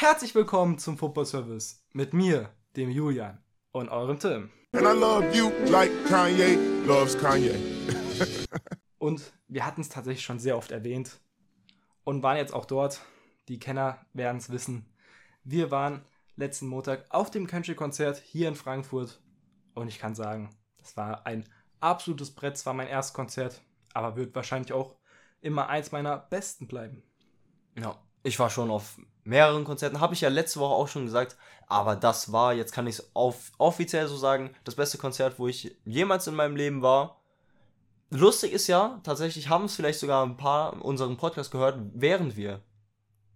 Herzlich willkommen zum Football Service mit mir, dem Julian und eurem Tim. And I love you like Kanye loves Kanye. Und wir hatten es tatsächlich schon sehr oft erwähnt und waren jetzt auch dort. Die Kenner werden es wissen. Wir waren letzten Montag auf dem Country-Konzert hier in Frankfurt und ich kann sagen, das war ein absolutes Brett. Es war mein erstes Konzert, aber wird wahrscheinlich auch immer eins meiner besten bleiben. Ja, ich war schon auf mehreren Konzerten, habe ich ja letzte Woche auch schon gesagt, aber das war, jetzt kann ich es offiziell so sagen, das beste Konzert, wo ich jemals in meinem Leben war. Lustig ist ja, tatsächlich haben es vielleicht sogar ein paar unseren Podcast gehört, während wir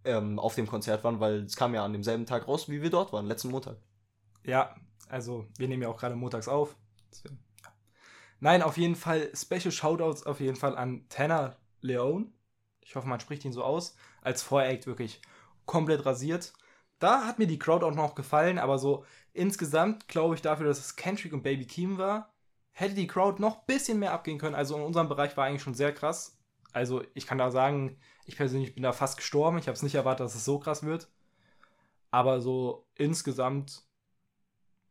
ähm, auf dem Konzert waren, weil es kam ja an demselben Tag raus, wie wir dort waren, letzten Montag. Ja, also wir nehmen ja auch gerade montags auf. Nein, auf jeden Fall Special Shoutouts auf jeden Fall an Tanner Leone. Ich hoffe, man spricht ihn so aus. Als Voract wirklich komplett rasiert. Da hat mir die Crowd auch noch gefallen, aber so insgesamt glaube ich dafür, dass es Kendrick und Baby Keem war, hätte die Crowd noch ein bisschen mehr abgehen können. Also in unserem Bereich war eigentlich schon sehr krass. Also ich kann da sagen, ich persönlich bin da fast gestorben. Ich habe es nicht erwartet, dass es so krass wird. Aber so insgesamt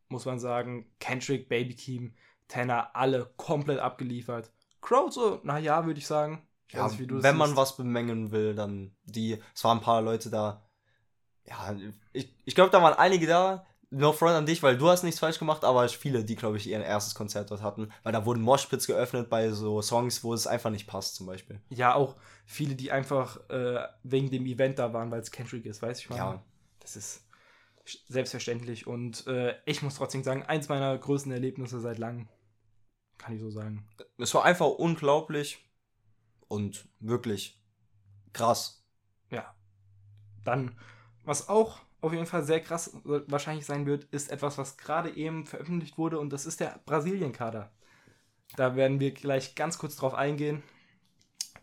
muss man sagen, Kendrick, Baby Keem, Tanner, alle komplett abgeliefert. Crowd so, naja, würde ich sagen. Ja, nicht, wenn man siehst. was bemängeln will, dann die, es waren ein paar Leute da. Ja, ich, ich glaube, da waren einige da. No front an dich, weil du hast nichts falsch gemacht, aber viele, die, glaube ich, ihr erstes Konzert dort hatten. Weil da wurden Moshpits geöffnet bei so Songs, wo es einfach nicht passt, zum Beispiel. Ja, auch viele, die einfach äh, wegen dem Event da waren, weil es Kendrick ist, weiß ich mal. Ja. Das ist selbstverständlich und äh, ich muss trotzdem sagen, eins meiner größten Erlebnisse seit langem. Kann ich so sagen. Es war einfach unglaublich und wirklich krass. Ja. Dann, was auch auf jeden Fall sehr krass wahrscheinlich sein wird, ist etwas, was gerade eben veröffentlicht wurde und das ist der Brasilien-Kader. Da werden wir gleich ganz kurz drauf eingehen.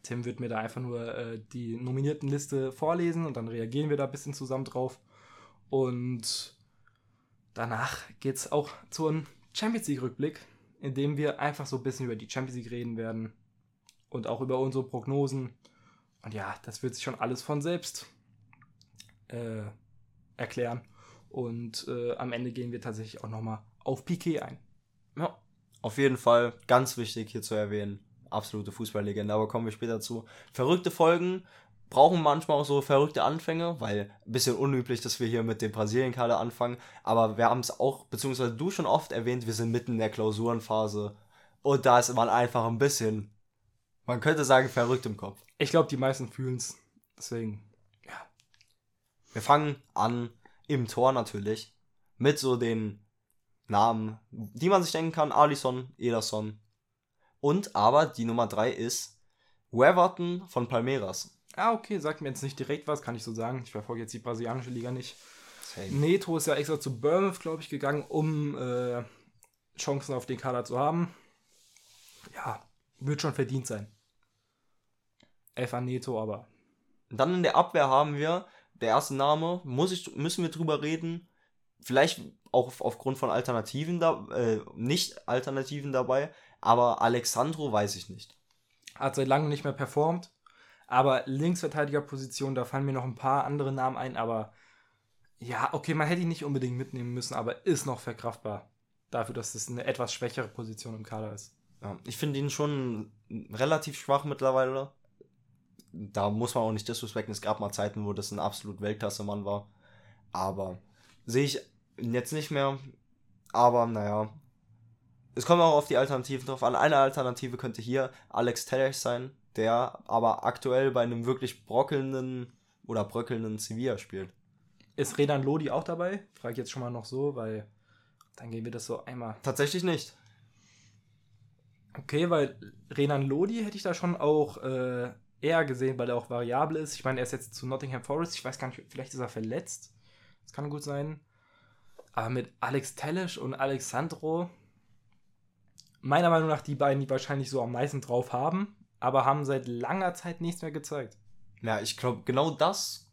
Tim wird mir da einfach nur äh, die nominierten Liste vorlesen und dann reagieren wir da ein bisschen zusammen drauf. Und danach geht es auch zu einem Champions League-Rückblick, in dem wir einfach so ein bisschen über die Champions League reden werden und auch über unsere Prognosen. Und ja, das wird sich schon alles von selbst äh, erklären. Und äh, am Ende gehen wir tatsächlich auch nochmal auf Piquet ein. Ja, auf jeden Fall ganz wichtig hier zu erwähnen. Absolute Fußballlegende, aber kommen wir später zu. Verrückte Folgen brauchen manchmal auch so verrückte Anfänge, weil ein bisschen unüblich, dass wir hier mit dem Brasilien-Kader anfangen. Aber wir haben es auch, beziehungsweise du schon oft erwähnt, wir sind mitten in der Klausurenphase. Und da ist man einfach ein bisschen, man könnte sagen, verrückt im Kopf. Ich glaube, die meisten fühlen es. Deswegen, ja. Wir fangen an im Tor natürlich mit so den Namen, die man sich denken kann. Alisson, Ederson. Und aber die Nummer 3 ist Weverton von Palmeiras. Ah, okay, sagt mir jetzt nicht direkt was, kann ich so sagen. Ich verfolge jetzt die brasilianische Liga nicht. Same. Neto ist ja extra zu Bournemouth, glaube ich, gegangen, um äh, Chancen auf den Kader zu haben. Ja, wird schon verdient sein. Elfer Neto, aber Dann in der Abwehr haben wir, der erste Name, muss ich, müssen wir drüber reden. Vielleicht auch auf- aufgrund von Alternativen da, äh, nicht Alternativen dabei, aber Alexandro weiß ich nicht. hat seit langem nicht mehr performt. Aber Linksverteidigerposition, da fallen mir noch ein paar andere Namen ein, aber ja, okay, man hätte ihn nicht unbedingt mitnehmen müssen, aber ist noch verkraftbar. Dafür, dass es eine etwas schwächere Position im Kader ist. Ja, ich finde ihn schon relativ schwach mittlerweile. Da muss man auch nicht disrespekten. Es gab mal Zeiten, wo das ein absolut Weltklasse-Mann war. Aber sehe ich jetzt nicht mehr. Aber naja. Es kommt auch auf die Alternativen drauf an. Eine Alternative könnte hier Alex Telles sein, der aber aktuell bei einem wirklich brockelnden oder bröckelnden Sevilla spielt. Ist Redan Lodi auch dabei? Frage ich jetzt schon mal noch so, weil dann gehen wir das so einmal. Tatsächlich nicht. Okay, weil Renan Lodi hätte ich da schon auch äh, eher gesehen, weil er auch variabel ist. Ich meine, er ist jetzt zu Nottingham Forest. Ich weiß gar nicht, vielleicht ist er verletzt. Das kann gut sein. Aber mit Alex Tellisch und Alexandro, meiner Meinung nach die beiden, die wahrscheinlich so am meisten drauf haben, aber haben seit langer Zeit nichts mehr gezeigt. Ja, ich glaube, genau das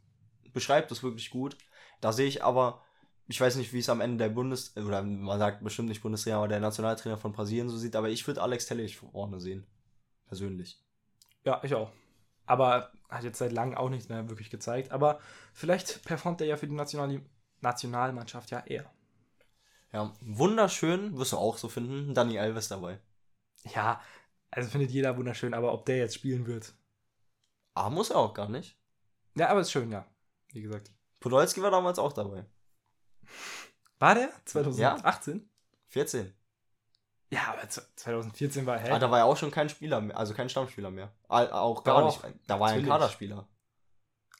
beschreibt es wirklich gut. Da sehe ich aber, ich weiß nicht, wie es am Ende der Bundes- oder man sagt bestimmt nicht Bundestrainer, aber der Nationaltrainer von Brasilien so sieht, aber ich würde Alex Telles vorne sehen. Persönlich. Ja, ich auch. Aber hat jetzt seit langem auch nichts mehr wirklich gezeigt. Aber vielleicht performt er ja für die National Nationalmannschaft ja eher. Ja, wunderschön, wirst du auch so finden, Dani Alves dabei. Ja, also findet jeder wunderschön, aber ob der jetzt spielen wird. Aber muss er auch gar nicht. Ja, aber ist schön, ja. Wie gesagt. Podolski war damals auch dabei. War der? 2018? 14. Ja, aber z- 2014 war, hä? Ah, da war ja auch schon kein Spieler mehr, also kein Stammspieler mehr. Auch gar Doch, nicht. Da war er ein. Kaderspieler.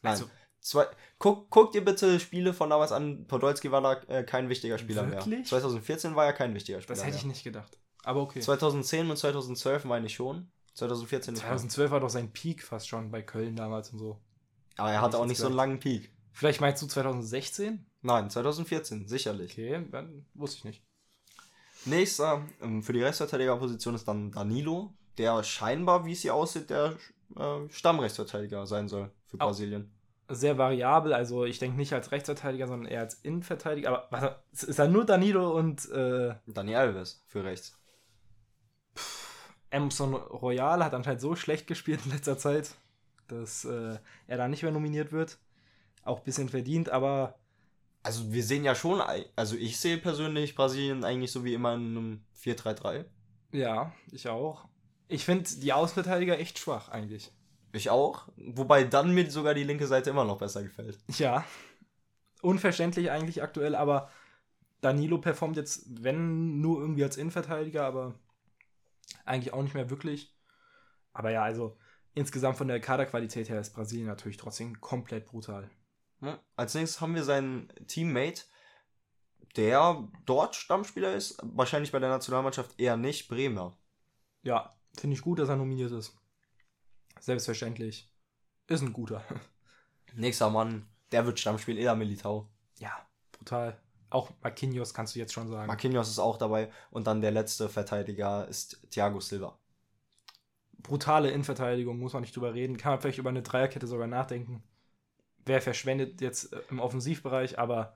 Nein. Also- Zwei, guck, guck dir bitte Spiele von damals an. Podolski war da äh, kein wichtiger Spieler mehr. Wirklich? 2014 war er kein wichtiger Spieler das hätte ich mehr. nicht gedacht. Aber okay. 2010 und 2012 meine ich schon. 2014 nicht mehr. 2012 war doch sein Peak fast schon bei Köln damals und so. Aber er hatte auch nicht so einen langen Peak. Vielleicht meinst du 2016? Nein, 2014, sicherlich. Okay, dann wusste ich nicht. Nächster ähm, für die Rechtsverteidigerposition ist dann Danilo, der scheinbar, wie es hier aussieht, der äh, Stammrechtsverteidiger sein soll für Au. Brasilien. Sehr variabel, also ich denke nicht als Rechtsverteidiger, sondern eher als Innenverteidiger. Aber was, ist da nur Danilo und äh, Dani Alves für rechts. Emerson Royal hat anscheinend so schlecht gespielt in letzter Zeit, dass äh, er da nicht mehr nominiert wird. Auch ein bisschen verdient, aber Also wir sehen ja schon, also ich sehe persönlich Brasilien eigentlich so wie immer in einem 4-3-3. ja, ich auch. Ich finde die Außenverteidiger echt schwach eigentlich. Ich auch. Wobei dann mir sogar die linke Seite immer noch besser gefällt. Ja, unverständlich eigentlich aktuell, aber Danilo performt jetzt, wenn nur irgendwie als Innenverteidiger, aber eigentlich auch nicht mehr wirklich. Aber ja, also insgesamt von der Kaderqualität her ist Brasilien natürlich trotzdem komplett brutal. Ja. Als nächstes haben wir seinen Teammate, der dort Stammspieler ist, wahrscheinlich bei der Nationalmannschaft eher nicht, Bremer. Ja, finde ich gut, dass er nominiert ist. Selbstverständlich. Ist ein guter. Nächster Mann, der wird Stammspiel, Eder Militao. Ja, brutal. Auch Marquinhos kannst du jetzt schon sagen. Marquinhos ist auch dabei und dann der letzte Verteidiger ist Thiago Silva. Brutale Innenverteidigung, muss man nicht drüber reden. Kann man vielleicht über eine Dreierkette sogar nachdenken. Wer verschwendet jetzt äh, im Offensivbereich, aber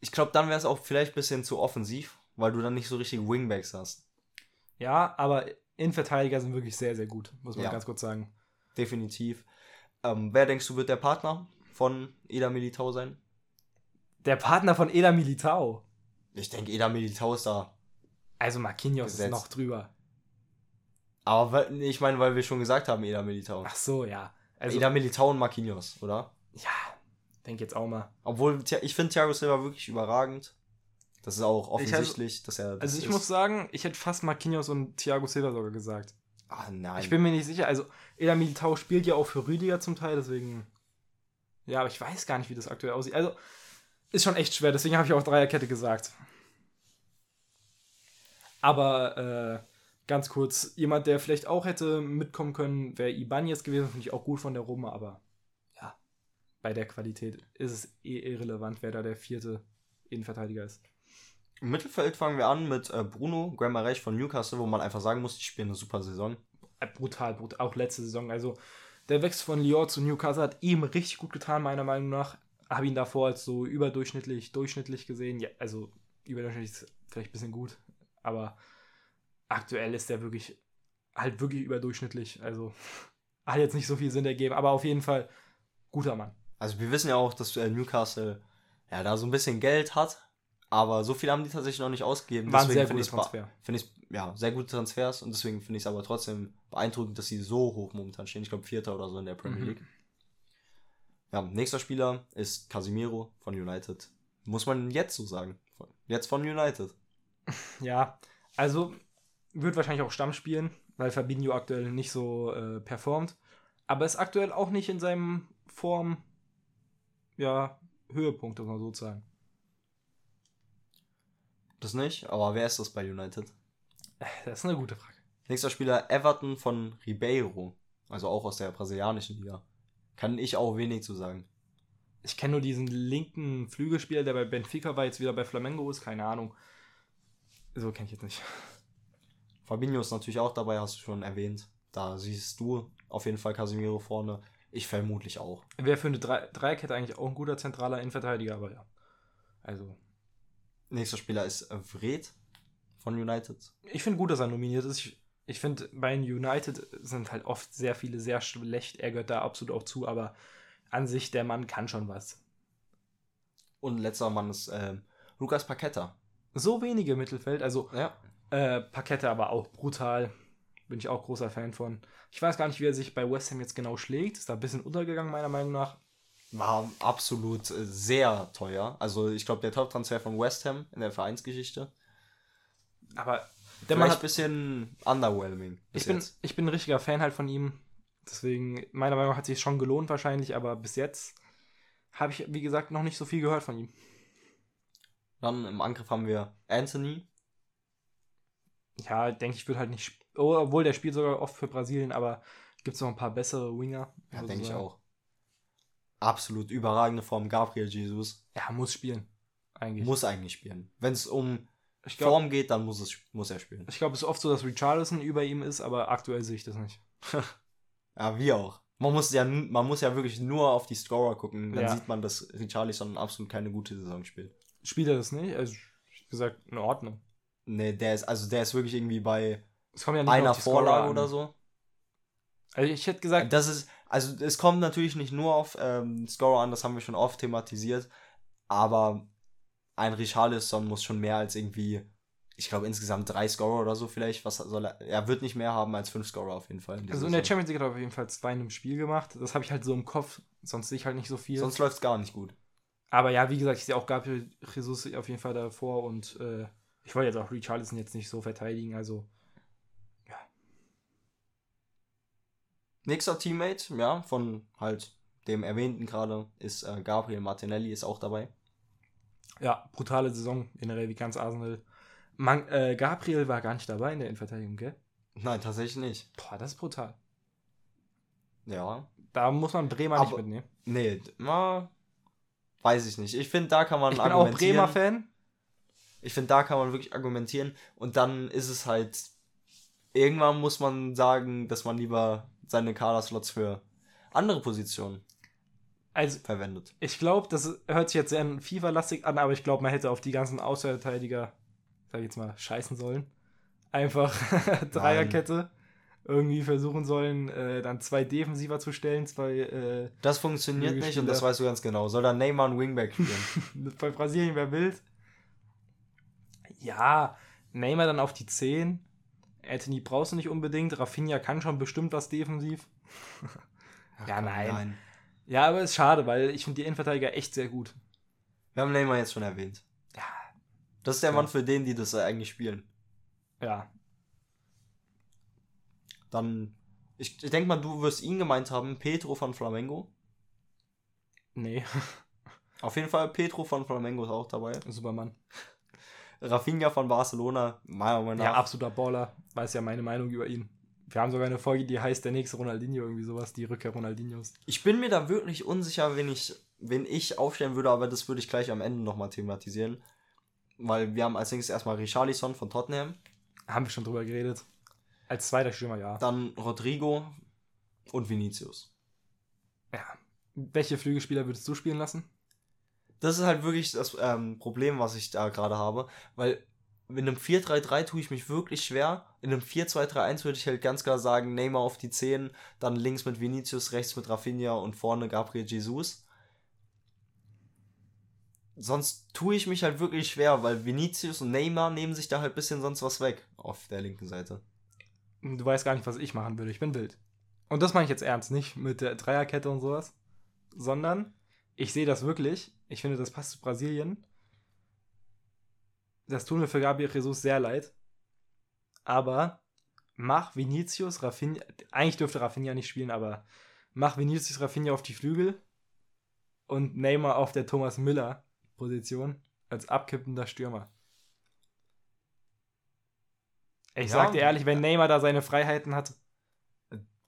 Ich glaube, dann wäre es auch vielleicht ein bisschen zu offensiv, weil du dann nicht so richtig Wingbacks hast. Ja, aber Innenverteidiger sind wirklich sehr, sehr gut, muss man Ja. ganz kurz sagen. Definitiv. Ähm, wer denkst du wird der Partner von Eder Militao sein? Der Partner von Eda Militao. Ich denke, Eder Militao ist da. Also Marquinhos Gesetzt. ist noch drüber. Aber ich meine, weil wir schon gesagt haben, Eder Militao. Ach so, ja. Also, Eder Militao und Marquinhos, oder? Ja, denk jetzt auch mal. Obwohl, ich finde Thiago Silva wirklich überragend. Das ist auch Ich offensichtlich, dass er. Das Also ich ist. muss sagen, ich hätte fast Marquinhos und Thiago Silva sogar gesagt. Ah, nein. Ich bin mir nicht sicher. Also Eda Militao spielt ja auch für Rüdiger zum Teil, deswegen. Ja, aber ich weiß gar nicht, wie das aktuell aussieht. Also ist schon echt schwer, deswegen habe ich auch Dreierkette gesagt. Aber äh, ganz kurz, jemand, der vielleicht auch hätte mitkommen können, wäre Ibanez gewesen, finde ich auch gut von der Roma, aber bei der Qualität ist es eh irrelevant, wer da der vierte Innenverteidiger ist. Im Mittelfeld fangen wir an mit äh, Bruno Guemarães von Newcastle, wo man einfach sagen muss, die spielen eine super Saison. Äh, brutal, brutal, auch letzte Saison. Also der Wechsel von Lyon zu Newcastle hat ihm richtig gut getan, meiner Meinung nach. Habe ihn davor als so überdurchschnittlich, durchschnittlich gesehen. Ja, also überdurchschnittlich ist vielleicht ein bisschen gut, aber aktuell ist der wirklich halt wirklich überdurchschnittlich. Also hat jetzt nicht so viel Sinn ergeben, aber auf jeden Fall guter Mann. Also wir wissen ja auch, dass äh, Newcastle ja da so ein bisschen Geld hat, aber so viel haben die tatsächlich noch nicht ausgegeben. War sehr finde ba- Transfer. Finde ich, ja, sehr gute Transfers und deswegen finde ich es aber trotzdem beeindruckend, dass sie so hoch momentan stehen. Ich glaube, Vierter oder so in der Premier Mhm. League. Ja, nächster Spieler ist Casimiro von United. Muss man jetzt so sagen. Jetzt von United. Ja, also wird wahrscheinlich auch Stamm spielen, weil Fabinho aktuell nicht so äh, performt. Aber ist aktuell auch nicht in seinem Form, ja, Höhepunkt, muss man so sagen. Das nicht, aber wer ist das bei United? Das ist eine gute Frage. Nächster Spieler Everton von Ribeiro. Also auch aus der brasilianischen Liga. Kann ich auch wenig zu sagen. Ich kenne nur diesen linken Flügelspieler, der bei Benfica war, jetzt wieder bei Flamengo ist, keine Ahnung. So kenne ich jetzt nicht. Fabinho ist natürlich auch dabei, hast du schon erwähnt. Da siehst du auf jeden Fall Casemiro vorne. Ich vermutlich auch. Wäre für eine Drei Dreierkette eigentlich auch ein guter zentraler Innenverteidiger, aber ja. Also, Nächster Spieler ist äh, Vred von United. ich finde gut, dass er nominiert ist. Ich Ich finde, bei United sind halt oft sehr viele sehr schlecht. Er gehört da absolut auch zu, aber an sich, der Mann kann schon was. Und letzter Mann ist ähm, Lukas Paqueta. So wenige Mittelfeld, also Ja. äh, Pakette aber auch brutal. Bin ich auch großer Fan von. Ich weiß gar nicht, wie er sich bei West Ham jetzt genau schlägt. Ist da ein bisschen untergegangen, meiner Meinung nach. War absolut äh, sehr teuer. Also ich glaube, der Top-Transfer von West Ham in der Vereinsgeschichte. Aber der Mann hat ein bisschen underwhelming. Ich bin, jetzt. ich bin ein richtiger Fan halt von ihm. Deswegen, meiner Meinung nach hat sich schon gelohnt wahrscheinlich, aber bis jetzt habe ich, wie gesagt, noch nicht so viel gehört von ihm. Dann im Angriff haben wir Anthony. Ja, denke ich, wird halt nicht. Oh, obwohl der spielt sogar oft für Brasilien, aber gibt es noch ein paar bessere Winger. Ja, muss denke ich auch. Absolut überragende Form. Gabriel Jesus. Ja, muss spielen. Eigentlich. Muss eigentlich spielen. Wenn es um ich glaube, Form geht, dann muss, es, muss er spielen. ich glaub, es ist oft so, dass Richarlison über ihm ist, aber aktuell sehe ich das nicht. Ja, wie auch. Man muss ja, man muss ja wirklich nur auf die Scorer gucken. Dann Ja. sieht man, dass Richarlison absolut keine gute Saison spielt. Spielt er das nicht? Also, wie gesagt, in Ordnung. Nee, der ist, also der ist wirklich irgendwie bei Es kommt ja nicht einer auf die Vorlage oder so. Also ich hätte gesagt, Das ist, also es kommt natürlich nicht nur auf ähm, Scorer an, das haben wir schon oft thematisiert, aber ein Richarlison muss schon mehr als irgendwie, ich glaube insgesamt drei Scorer oder so vielleicht, was soll er, er wird nicht mehr haben als fünf Scorer auf jeden Fall. in also in der. Champions League hat er auf jeden Fall zwei in einem Spiel gemacht. Das habe ich halt so im Kopf, sonst sehe ich halt nicht so viel. Sonst läuft es gar nicht gut. Aber ja, wie gesagt, ich sehe auch Gabriel Jesus auf jeden Fall davor und äh, ich wollte jetzt auch Richarlison jetzt nicht so verteidigen, also Nächster Teammate, ja, von halt dem erwähnten gerade, ist äh, Gabriel Martinelli, ist auch dabei. ja, brutale Saison generell wie ganz Arsenal. Man, äh, Gabriel war gar nicht dabei in der Innenverteidigung, gell? Nein, tatsächlich nicht. Boah, das ist brutal. Ja. Da muss man Bremer nicht Aber- mitnehmen. Nee, na, weiß ich nicht. Ich finde, da kann man Ich bin auch argumentieren. Bremer-Fan. Ich finde, da kann man wirklich argumentieren. Und dann ist es halt. Irgendwann muss man sagen, dass man lieber seine Kaderslots für andere Positionen Also, verwendet. ich glaube, das hört sich jetzt sehr FIFA-lastig an, aber ich glaube, man hätte auf die ganzen Außenverteidiger, sag ich jetzt mal, scheißen sollen. Einfach Dreierkette irgendwie versuchen sollen, äh, dann zwei Defensiver zu stellen, zwei äh, Das funktioniert nicht und das weißt du ganz genau. Soll dann Neymar ein Wingback spielen? bei Brasilien wer wild. Ja, Neymar dann auf die 10. Anthony brauchst du nicht unbedingt. Rafinha kann schon bestimmt was defensiv. Ja, komm, nein. Ja, aber ist schade, weil ich finde die Innenverteidiger echt sehr gut. Wir haben Neymar jetzt schon erwähnt. Ja. Das ist der Ja. Mann für den, die das eigentlich spielen. Ja, Dann, ich, ich denke mal, du wirst ihn gemeint haben, Petro von Flamengo. nee, Auf jeden Fall, Petro von Flamengo ist auch dabei. Supermann. Rafinha von Barcelona, meiner Meinung Ja, nach. absoluter Baller. Weiß ja meine Meinung über ihn. Wir haben sogar eine Folge, die heißt Der nächste Ronaldinho, irgendwie sowas, die Rückkehr Ronaldinhos. Ich bin mir da wirklich unsicher, wen ich, wen ich aufstellen würde, aber das würde ich gleich am Ende nochmal thematisieren. Weil wir haben als nächstes erstmal Richarlison von Tottenham, Haben wir schon drüber geredet. Als zweiter Stürmer, ja. dann Rodrigo und Vinicius. ja. Welche Flügelspieler würdest du spielen lassen? Das ist halt wirklich das ähm, Problem, was ich da gerade habe, weil in einem 4-3-3 tue ich mich wirklich schwer. In einem 4-2-3-1 würde ich halt ganz klar sagen, Neymar auf die 10, dann links mit Vinicius, rechts mit Rafinha und vorne Gabriel Jesus. Sonst tue ich mich halt wirklich schwer, weil Vinicius und Neymar nehmen sich da halt ein bisschen sonst was weg auf der linken Seite. Du weißt gar nicht, was ich machen würde. Ich bin wild. Und das meine ich jetzt ernst, nicht mit der Dreierkette und sowas, sondern ich sehe das wirklich. Ich finde, das passt zu Brasilien. Das tut mir für Gabriel Jesus sehr leid. Aber mach Vinicius, Rafinha, eigentlich dürfte Rafinha nicht spielen, aber mach Vinicius, Rafinha auf die Flügel und Neymar auf der Thomas Müller Position als abkippender Stürmer. Ich Ja. sag dir ehrlich, wenn Neymar da seine Freiheiten hat,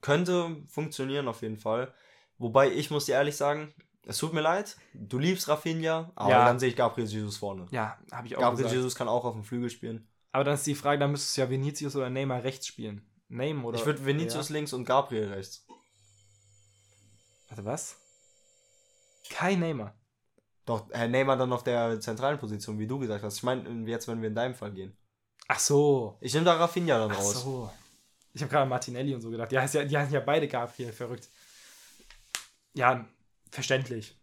Könnte funktionieren auf jeden Fall. Wobei ich muss dir ehrlich sagen, es tut mir leid, du liebst Rafinha, aber Ja. dann sehe ich Gabriel Jesus vorne. ja, habe ich auch Gabriel gesagt. Jesus kann auch auf dem Flügel spielen. Aber dann ist die Frage, dann müsstest du ja Vinicius oder Neymar rechts spielen. Neymar oder. ich würde Vinicius Ja. links und Gabriel rechts. Warte, was? Kein Neymar. Doch, Herr Neymar dann auf der zentralen Position, wie du gesagt hast. Ich meine, jetzt, wenn wir in deinem Fall gehen. Ach so. Ich nehme da Rafinha dann Ach raus. so. Ich habe gerade Martinelli und so gedacht. Die heißt ja, die heißen ja beide Gabriel, verrückt. Ja, verständlich.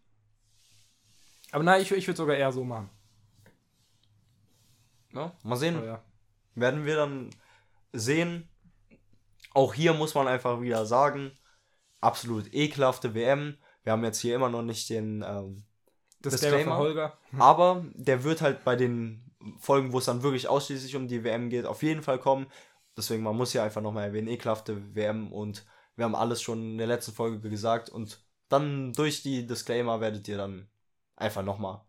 Aber nein, ich, ich würde sogar eher so machen. Ja, mal sehen. Ja. werden wir dann sehen. Auch hier muss man einfach wieder sagen, absolut ekelhafte WM. Wir haben jetzt hier immer noch nicht den, ähm, Das Disclaimer. Holger. aber der wird halt bei den Folgen, wo es dann wirklich ausschließlich um die WM geht, auf jeden Fall kommen. Deswegen, man muss hier einfach nochmal erwähnen, ekelhafte WM und wir haben alles schon in der letzten Folge gesagt und dann durch die Disclaimer werdet ihr dann einfach nochmal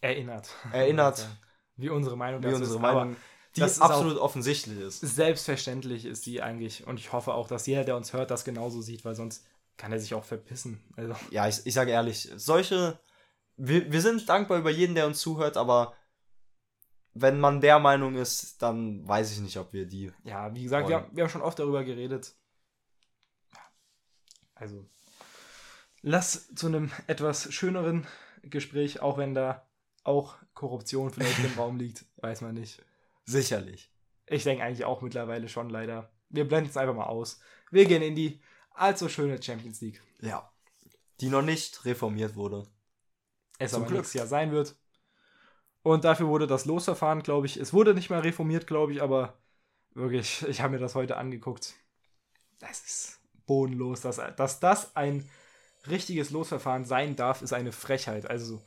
Erinnert. erinnert, Wie unsere Meinung wie unsere ist. Meinung, die das ist absolut offensichtlich ist. Selbstverständlich ist die eigentlich. Und ich hoffe auch, dass jeder, der uns hört, das genauso sieht, weil sonst kann er sich auch verpissen. Also, ja, ich, ich sage ehrlich, solche, wir, wir sind dankbar über jeden, der uns zuhört, aber wenn man der Meinung ist, dann weiß ich nicht, ob wir die. ja, wie gesagt, wir, haben- wir haben schon oft darüber geredet. Also, lass zu einem etwas schöneren Gespräch, auch wenn da auch Korruption vielleicht im Raum liegt, weiß man nicht. Sicherlich. Ich denke eigentlich auch mittlerweile schon leider. Wir blenden es einfach mal aus. Wir gehen in die allzu schöne Champions League. Ja. Die noch nicht reformiert wurde. Es Zum aber Glück. nächstes Jahr sein wird. Und dafür wurde das Losverfahren, glaube ich, es wurde nicht mal reformiert, glaube ich, aber wirklich, ich habe mir das heute angeguckt. Das ist bodenlos. Dass, dass das ein richtiges Losverfahren sein darf, ist eine Frechheit. Also,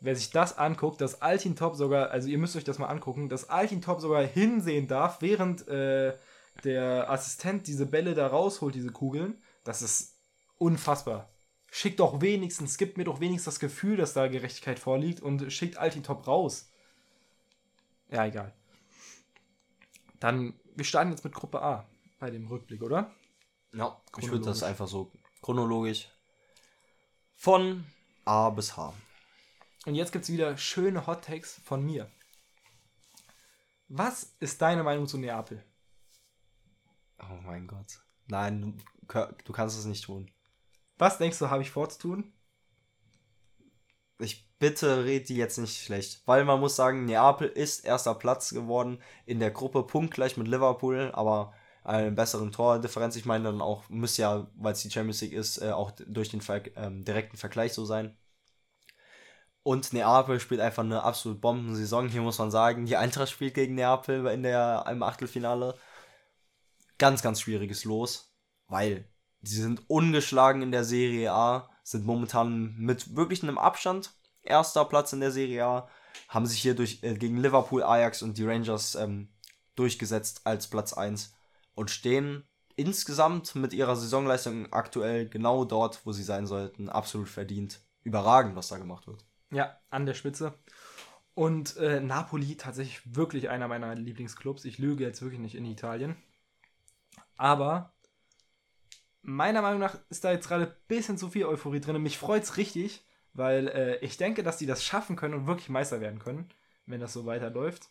wer sich das anguckt, dass Altin Top sogar, also ihr müsst euch das mal angucken, dass Altin Top sogar hinsehen darf, während äh, der Assistent diese Bälle da rausholt, diese Kugeln, das ist unfassbar. Schickt doch wenigstens, gibt mir doch wenigstens das Gefühl, dass da Gerechtigkeit vorliegt und schickt Altin Top raus. Ja, egal. Dann, wir starten jetzt mit Gruppe A bei dem Rückblick, oder? Ja. Ich würde das einfach so chronologisch von A bis H. Und jetzt gibt es wieder schöne Hot Takes von mir. Was ist deine Meinung zu Neapel? Oh mein Gott. Nein, du, du kannst es nicht tun. Was denkst du, habe ich vorzutun? Ich bitte red die jetzt nicht schlecht. Weil man muss sagen, Neapel ist erster Platz geworden in der Gruppe, punktgleich mit Liverpool, aber eine besseren Tordifferenz. Ich meine dann auch, muss ja, weil es die Champions League ist, äh, auch durch den Ver ähm, direkten Vergleich so sein. Und Neapel spielt einfach eine absolut Bombensaison. Hier muss man sagen, die Eintracht spielt gegen Neapel in der, im Achtelfinale. Ganz, ganz schwieriges Los, weil sie sind ungeschlagen in der Serie A, sind momentan mit wirklich einem Abstand erster Platz in der Serie A, haben sich hier durch, äh, gegen Liverpool, Ajax und die Rangers ähm, durchgesetzt als Platz 1 und stehen insgesamt mit ihrer Saisonleistung aktuell genau dort, wo sie sein sollten, absolut verdient. Überragend, was da gemacht wird. Ja, an der Spitze. Und äh, Napoli tatsächlich wirklich einer meiner Lieblingsclubs. Ich lüge jetzt wirklich nicht in Italien. Aber meiner Meinung nach ist da jetzt gerade ein bisschen zu viel Euphorie drin. Mich freut es richtig, weil äh, ich denke, dass die das schaffen können und wirklich Meister werden können, wenn das so weiterläuft.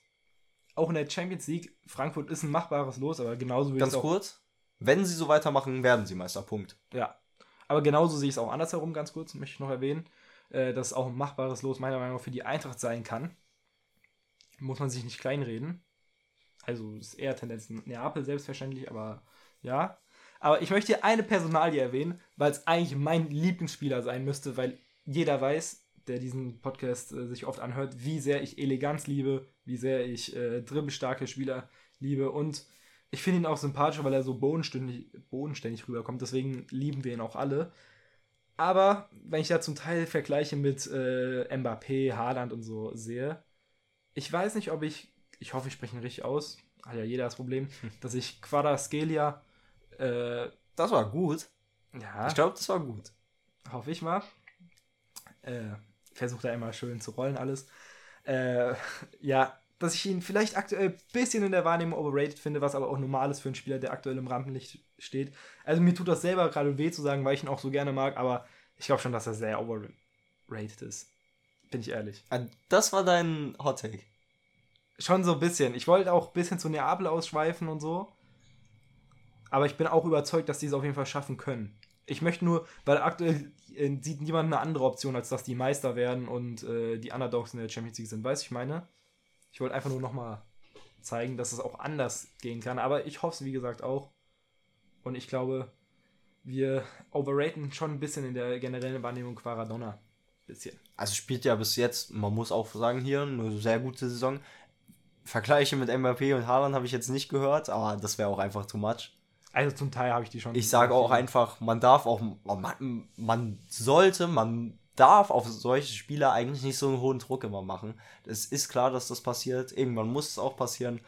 Auch in der Champions League, Frankfurt ist ein machbares Los, aber genauso würde ich Ganz kurz, wenn sie so weitermachen, werden sie Meister. Punkt. Ja. Aber genauso sehe ich es auch andersherum, ganz kurz, möchte ich noch erwähnen, äh, dass es auch ein machbares Los meiner Meinung nach für die Eintracht sein kann. Muss man sich nicht kleinreden. Also ist eher Tendenz Neapel selbstverständlich, aber ja. Aber ich möchte hier eine Personalie erwähnen, weil es eigentlich mein Lieblingsspieler sein müsste, weil jeder weiß, der diesen Podcast äh, sich oft anhört, wie sehr ich Eleganz liebe, wie sehr ich äh, dribbelstarke Spieler liebe und ich finde ihn auch sympathisch, weil er so bodenständig, bodenständig rüberkommt. Deswegen lieben wir ihn auch alle. Aber wenn ich da zum Teil Vergleiche mit äh, Mbappé, Haaland und so sehe, ich weiß nicht, ob ich, ich hoffe, ich spreche ihn richtig aus, hat ja jeder das Problem, dass ich Quadrascalia, äh, Das war gut. ja, Ich glaube, das war gut. hoffe ich mal. Äh, Versucht da immer schön zu rollen alles. Äh, ja, dass ich ihn vielleicht aktuell ein bisschen in der Wahrnehmung overrated finde, was aber auch normal ist für einen Spieler, der aktuell im Rampenlicht steht. Also mir tut das selber gerade weh zu sagen, weil ich ihn auch so gerne mag, aber ich glaube schon, dass er sehr overrated ist. Bin ich ehrlich. Ah, Das war dein Hot Take. Schon so ein bisschen. Ich wollte auch ein bisschen zu Neapel ausschweifen und so. Aber ich bin auch überzeugt, dass die es auf jeden Fall schaffen können. Ich möchte nur, weil aktuell äh, sieht niemand eine andere Option, als dass die Meister werden und äh, die Underdogs in der Champions League sind. Weißt du, ich meine? Ich wollte einfach nur nochmal zeigen, dass es auch anders gehen kann. Aber ich hoffe es, wie gesagt, auch. Und ich glaube, wir overraten schon ein bisschen in der generellen Wahrnehmung Quaradonna. Bisschen. Also spielt ja bis jetzt, man muss auch sagen, hier eine sehr gute Saison. Vergleiche mit MVP und Haaland habe ich jetzt nicht gehört, aber das wäre auch einfach too much. Also zum Teil habe ich die schon. Ich sage auch einfach, man darf auch, man, man sollte, man darf auf solche Spieler eigentlich nicht so einen hohen Druck immer machen. Es ist klar, dass das passiert. Irgendwann muss es auch passieren.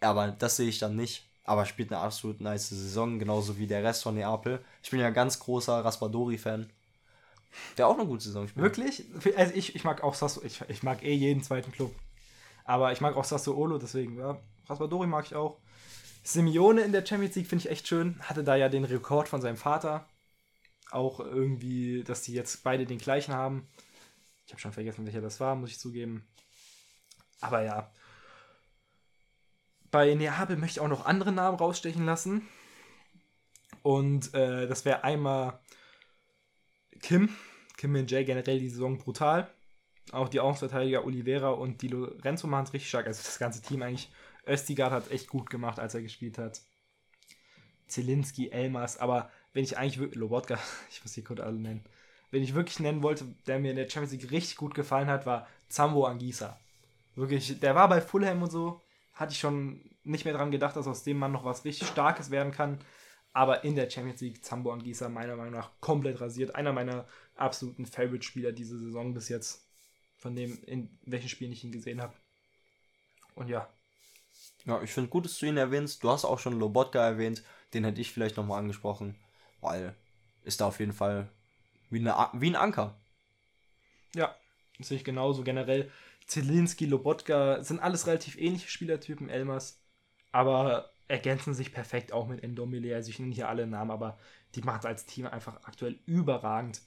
Aber das sehe ich dann nicht. Aber spielt eine absolut nice Saison, genauso wie der Rest von Neapel. Ich bin ja ganz großer Raspadori-Fan. Der auch eine gute Saison spielt. Wirklich? Also ich, ich mag auch Sasso, ich, ich mag eh jeden zweiten Club. Aber ich mag auch Sassuolo, deswegen, ja. Raspadori mag ich auch. Simeone in der Champions League finde ich echt schön. Hatte da ja den Rekord von seinem Vater. Auch irgendwie, dass die jetzt beide den gleichen haben. Ich habe schon vergessen, welcher das war, muss ich zugeben. Aber ja. Bei Neapel möchte ich auch noch andere Namen rausstechen lassen. Und äh, das wäre einmal Kim. Kim Min Jay generell die Saison brutal. Auch die Außenverteidiger Oliveira und Di Lorenzo machen es richtig stark. Also das ganze Team eigentlich. Östigard hat echt gut gemacht, als er gespielt hat. Zelinski, Elmas, aber wenn ich eigentlich wirklich, Lobotka, ich muss die kurz alle nennen, wenn ich wirklich nennen wollte, der mir in der Champions League richtig gut gefallen hat, war Zambo Angisa. Wirklich, der war bei Fulham und so, hatte ich schon nicht mehr dran gedacht, dass aus dem Mann noch was richtig Starkes werden kann. Aber in der Champions League, Zambo Angisa meiner Meinung nach komplett rasiert. Einer meiner absoluten Favorite-Spieler diese Saison bis jetzt. Von dem, in welchen Spielen ich ihn gesehen habe. Und ja. Ja, ich finde gut, dass du ihn erwähnst. Du hast auch schon Lobotka erwähnt. Den hätte ich vielleicht nochmal angesprochen. Weil ist da auf jeden Fall wie, eine, wie ein Anker. Ja, sehe ich genauso. Generell Zelinski, Lobotka sind alles relativ ähnliche Spielertypen, Elmas. Aber ergänzen sich perfekt auch mit Endomile. Also ich nenne hier alle Namen, aber die macht als Team einfach aktuell überragend.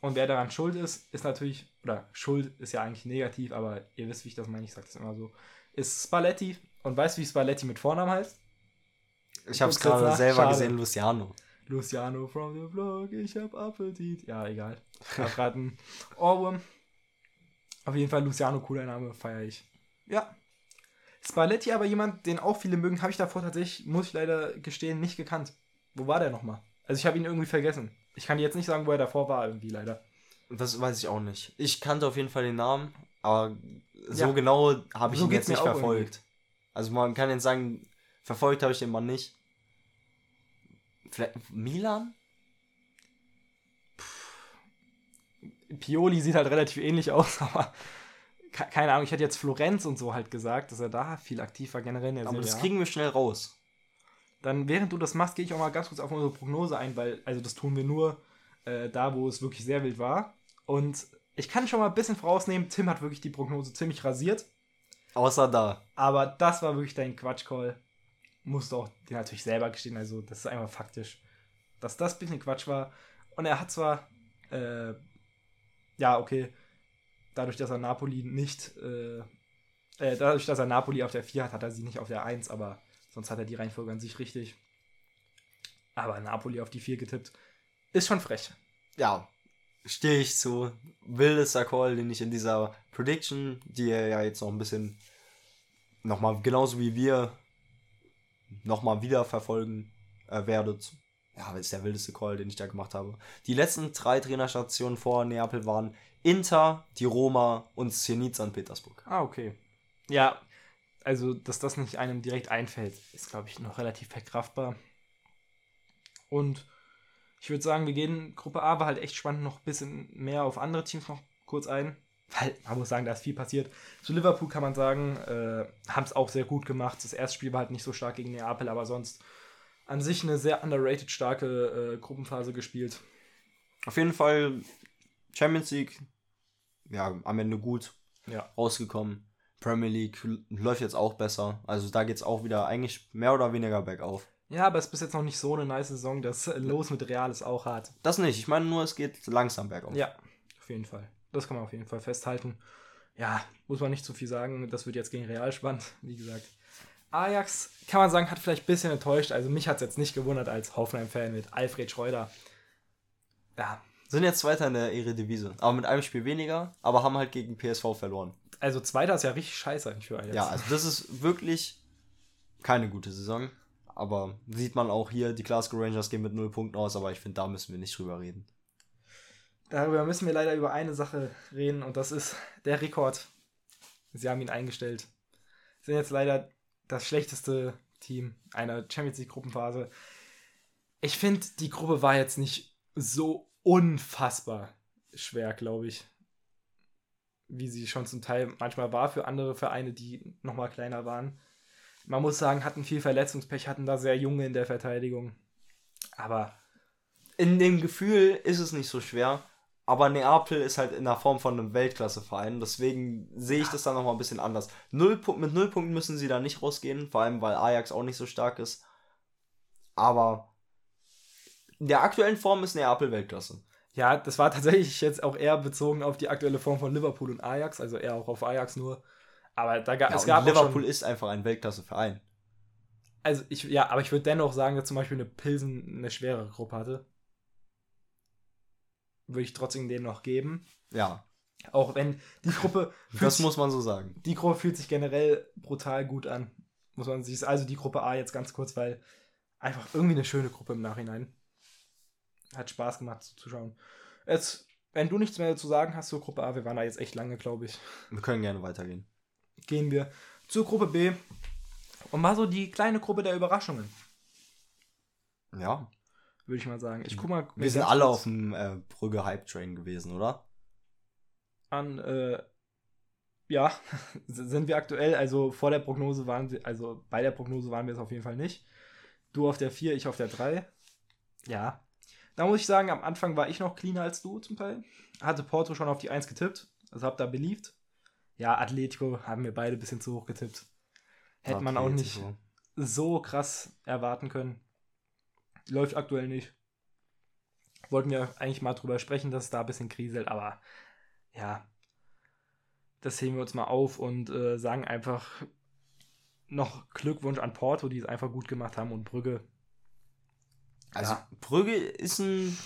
Und wer daran schuld ist, ist natürlich, oder Schuld ist ja eigentlich negativ, aber ihr wisst, wie ich das meine, ich sage das immer so, ist Spalletti. Und weißt du, wie Spalletti mit Vornamen heißt? Ich habe es gerade selber Schade. gesehen, Luciano. Luciano from the Vlog, ich hab Appetit. Ja, egal. Ich hab gerade einen Ohrwurm. Auf jeden Fall Luciano, cooler Name, feiere ich. Ja. Spalletti aber jemand, den auch viele mögen, habe ich davor tatsächlich, muss ich leider gestehen, nicht gekannt. Wo war der nochmal? Also ich habe ihn irgendwie vergessen. Ich kann jetzt nicht sagen, wo er davor war, irgendwie leider. Das weiß ich auch nicht. Ich kannte auf jeden Fall den Namen, aber so ja. genau habe ich so ihn jetzt nicht verfolgt. Irgendwie. Also man kann jetzt sagen, verfolgt habe ich den Mann nicht. Vielleicht Milan? Pioli sieht halt relativ ähnlich aus, aber keine Ahnung, ich hätte jetzt Florenz und so halt gesagt, dass er da viel aktiv war generell Aber Serie. das kriegen wir schnell raus. Dann, während du das machst, gehe ich auch mal ganz kurz auf unsere Prognose ein, weil, also das tun wir nur äh, da, wo es wirklich sehr wild war. Und ich kann schon mal ein bisschen vorausnehmen, Tim hat wirklich die Prognose ziemlich rasiert. Außer da. Aber das war wirklich dein Quatsch-Call musst du auch dir natürlich selber gestehen, also das ist einfach faktisch, dass das ein bisschen Quatsch war. Und er hat zwar, äh, ja, okay, dadurch, dass er Napoli nicht, äh, äh, dadurch, dass er Napoli auf der 4 hat, hat er sie nicht auf der 1, aber sonst hat er die Reihenfolge an sich richtig. Aber Napoli auf die 4 getippt, ist schon frech. Ja, stehe ich zu. Wildester Call, den ich in dieser Prediction, die er ja jetzt noch ein bisschen nochmal genauso wie wir nochmal wieder verfolgen äh, werdet. Ja, ist der wildeste Call, den ich da gemacht habe. Die letzten drei Trainerstationen vor Neapel waren Inter, die Roma und Zenit St. Petersburg. Ah, okay. Ja, also, dass das nicht einem direkt einfällt, ist, glaube ich, noch relativ verkraftbar. Und ich würde sagen, wir gehen, Gruppe A war halt echt spannend, noch ein bisschen mehr auf andere Teams noch kurz ein weil man muss sagen, da ist viel passiert. Zu Liverpool kann man sagen, äh, haben es auch sehr gut gemacht. Das erste Spiel war halt nicht so stark gegen Neapel, aber sonst an sich eine sehr underrated starke äh, Gruppenphase gespielt. Auf jeden Fall Champions League, ja, am Ende gut ja. rausgekommen. Premier League läuft jetzt auch besser. Also da geht es auch wieder eigentlich mehr oder weniger bergauf. Ja, aber es ist bis jetzt noch nicht so eine nice Saison. Das Los mit Real ist auch hart. Das nicht. Ich meine nur, es geht langsam bergauf. Ja, auf jeden Fall. Das kann man auf jeden Fall festhalten. Ja, muss man nicht zu viel sagen. Das wird jetzt gegen Real spannend, wie gesagt. Ajax, kann man sagen, hat vielleicht ein bisschen enttäuscht. Also mich hat es jetzt nicht gewundert als Hoffenheim-Fan mit Alfred Schreuder. Ja. Sind jetzt Zweiter in der Eredivisie. Aber mit einem Spiel weniger, aber haben halt gegen PSV verloren. Also Zweiter ist ja richtig scheiße eigentlich für Ajax. Ja, also das ist wirklich keine gute Saison. Aber sieht man auch hier, die Glasgow Rangers gehen mit 0 Punkten aus, aber ich finde, da müssen wir nicht drüber reden. Darüber müssen wir leider über eine Sache reden und das ist der Rekord. Sie haben ihn eingestellt. Sind jetzt leider das schlechteste Team einer Champions League Gruppenphase. Ich finde, die Gruppe war jetzt nicht so unfassbar schwer, glaube ich. Wie sie schon zum Teil manchmal war für andere Vereine, die nochmal kleiner waren. Man muss sagen, hatten viel Verletzungspech, hatten da sehr junge in der Verteidigung. Aber In dem Gefühl ist es nicht so schwer, aber Neapel ist halt in der Form von einem Weltklasse-Verein, deswegen sehe ich das dann nochmal ein bisschen anders. Null, mit null Punkten müssen sie da nicht rausgehen, vor allem weil Ajax auch nicht so stark ist. Aber in der aktuellen Form ist Neapel Weltklasse. Ja, das war tatsächlich jetzt auch eher bezogen auf die aktuelle Form von Liverpool und Ajax, also eher auch auf Ajax nur. Aber da ga, Ja, es gab Liverpool schon, ist einfach ein Weltklasse-Verein. also ich ja, aber ich würde dennoch sagen, dass zum Beispiel eine Pilsen eine schwere Gruppe hatte. Würde ich trotzdem denen noch geben. Ja, Auch wenn die Gruppe das sich- muss man so sagen. die Gruppe fühlt sich generell brutal gut an. Muss man sich also die Gruppe A jetzt ganz kurz, weil einfach irgendwie eine schöne Gruppe im Nachhinein. Hat Spaß gemacht zuzuschauen. Jetzt, wenn du nichts mehr zu sagen hast zur Gruppe A, wir waren da jetzt echt lange, glaube ich. Wir können gerne weitergehen. Gehen wir zur Gruppe B und mal so die kleine Gruppe der Überraschungen, Ja, würde ich mal sagen. Ich guck mal. wir sind alle auf dem äh, Brügge Hype Train gewesen, oder? An, äh, ja, sind wir aktuell. Also vor der Prognose waren wir, also bei der Prognose waren wir es auf jeden Fall nicht. Du auf der 4, ich auf der 3. Ja. Da muss ich sagen, am Anfang war ich noch cleaner als du zum Teil. Hatte Porto schon auf die 1 getippt. Also hab da beliebt. Ja, Atletico haben wir beide ein bisschen zu hoch getippt. Hätte man auch nicht so krass erwarten können. Läuft aktuell nicht. Wollten wir eigentlich mal drüber sprechen, dass es da ein bisschen kriselt, aber ja, das heben wir uns mal auf und äh, sagen einfach noch Glückwunsch an Porto, die es einfach gut gemacht haben und Brügge. Also Ja. Brügge ist ein,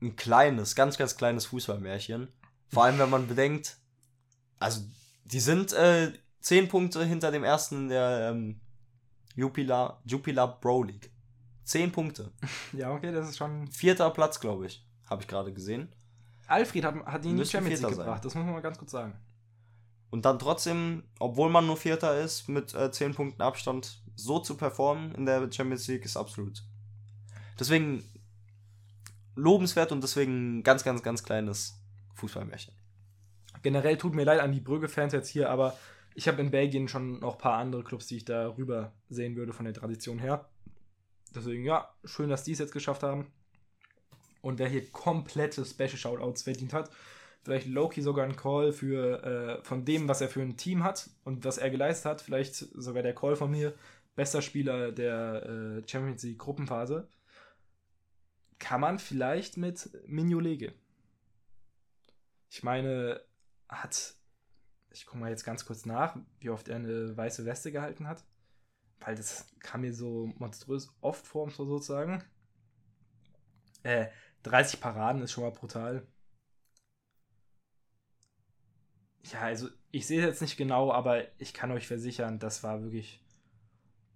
ein kleines, ganz, ganz kleines Fußballmärchen. Vor allem, wenn man bedenkt, also die sind äh, zehn Punkte hinter dem ersten der ähm, Jupiler, Jupiler Pro League. Zehn Punkte. Ja, okay, das ist schon. Vierter Platz, glaube ich. Habe ich gerade gesehen. Alfred hat, hat ihn in die Champions League sein. gebracht, das muss man mal ganz kurz sagen. Und dann trotzdem, obwohl man nur Vierter ist, mit äh, 10 Punkten Abstand so zu performen in der Champions League ist absolut. Deswegen lobenswert und deswegen ganz, ganz, ganz kleines Fußballmärchen. Generell tut mir leid an die Brügge-Fans jetzt hier, aber ich habe in Belgien schon noch ein paar andere Clubs, die ich da rüber sehen würde von der Tradition her. Deswegen, ja, schön, dass die es jetzt geschafft haben. Und wer hier komplette Special Shoutouts verdient hat, vielleicht Loki sogar ein Call für äh, von dem, was er für ein Team hat und was er geleistet hat. Vielleicht sogar der Call von mir, bester Spieler der äh, Champions League Gruppenphase. Kann man vielleicht mit Mignolege. Ich meine, hat, ich gucke mal jetzt ganz kurz nach, wie oft er eine weiße Weste gehalten hat. Weil das kam mir so monströs oft vor, um so zu sagen. Äh, 30 Paraden ist schon mal brutal. Ja, also ich sehe es jetzt nicht genau, aber ich kann euch versichern, das war wirklich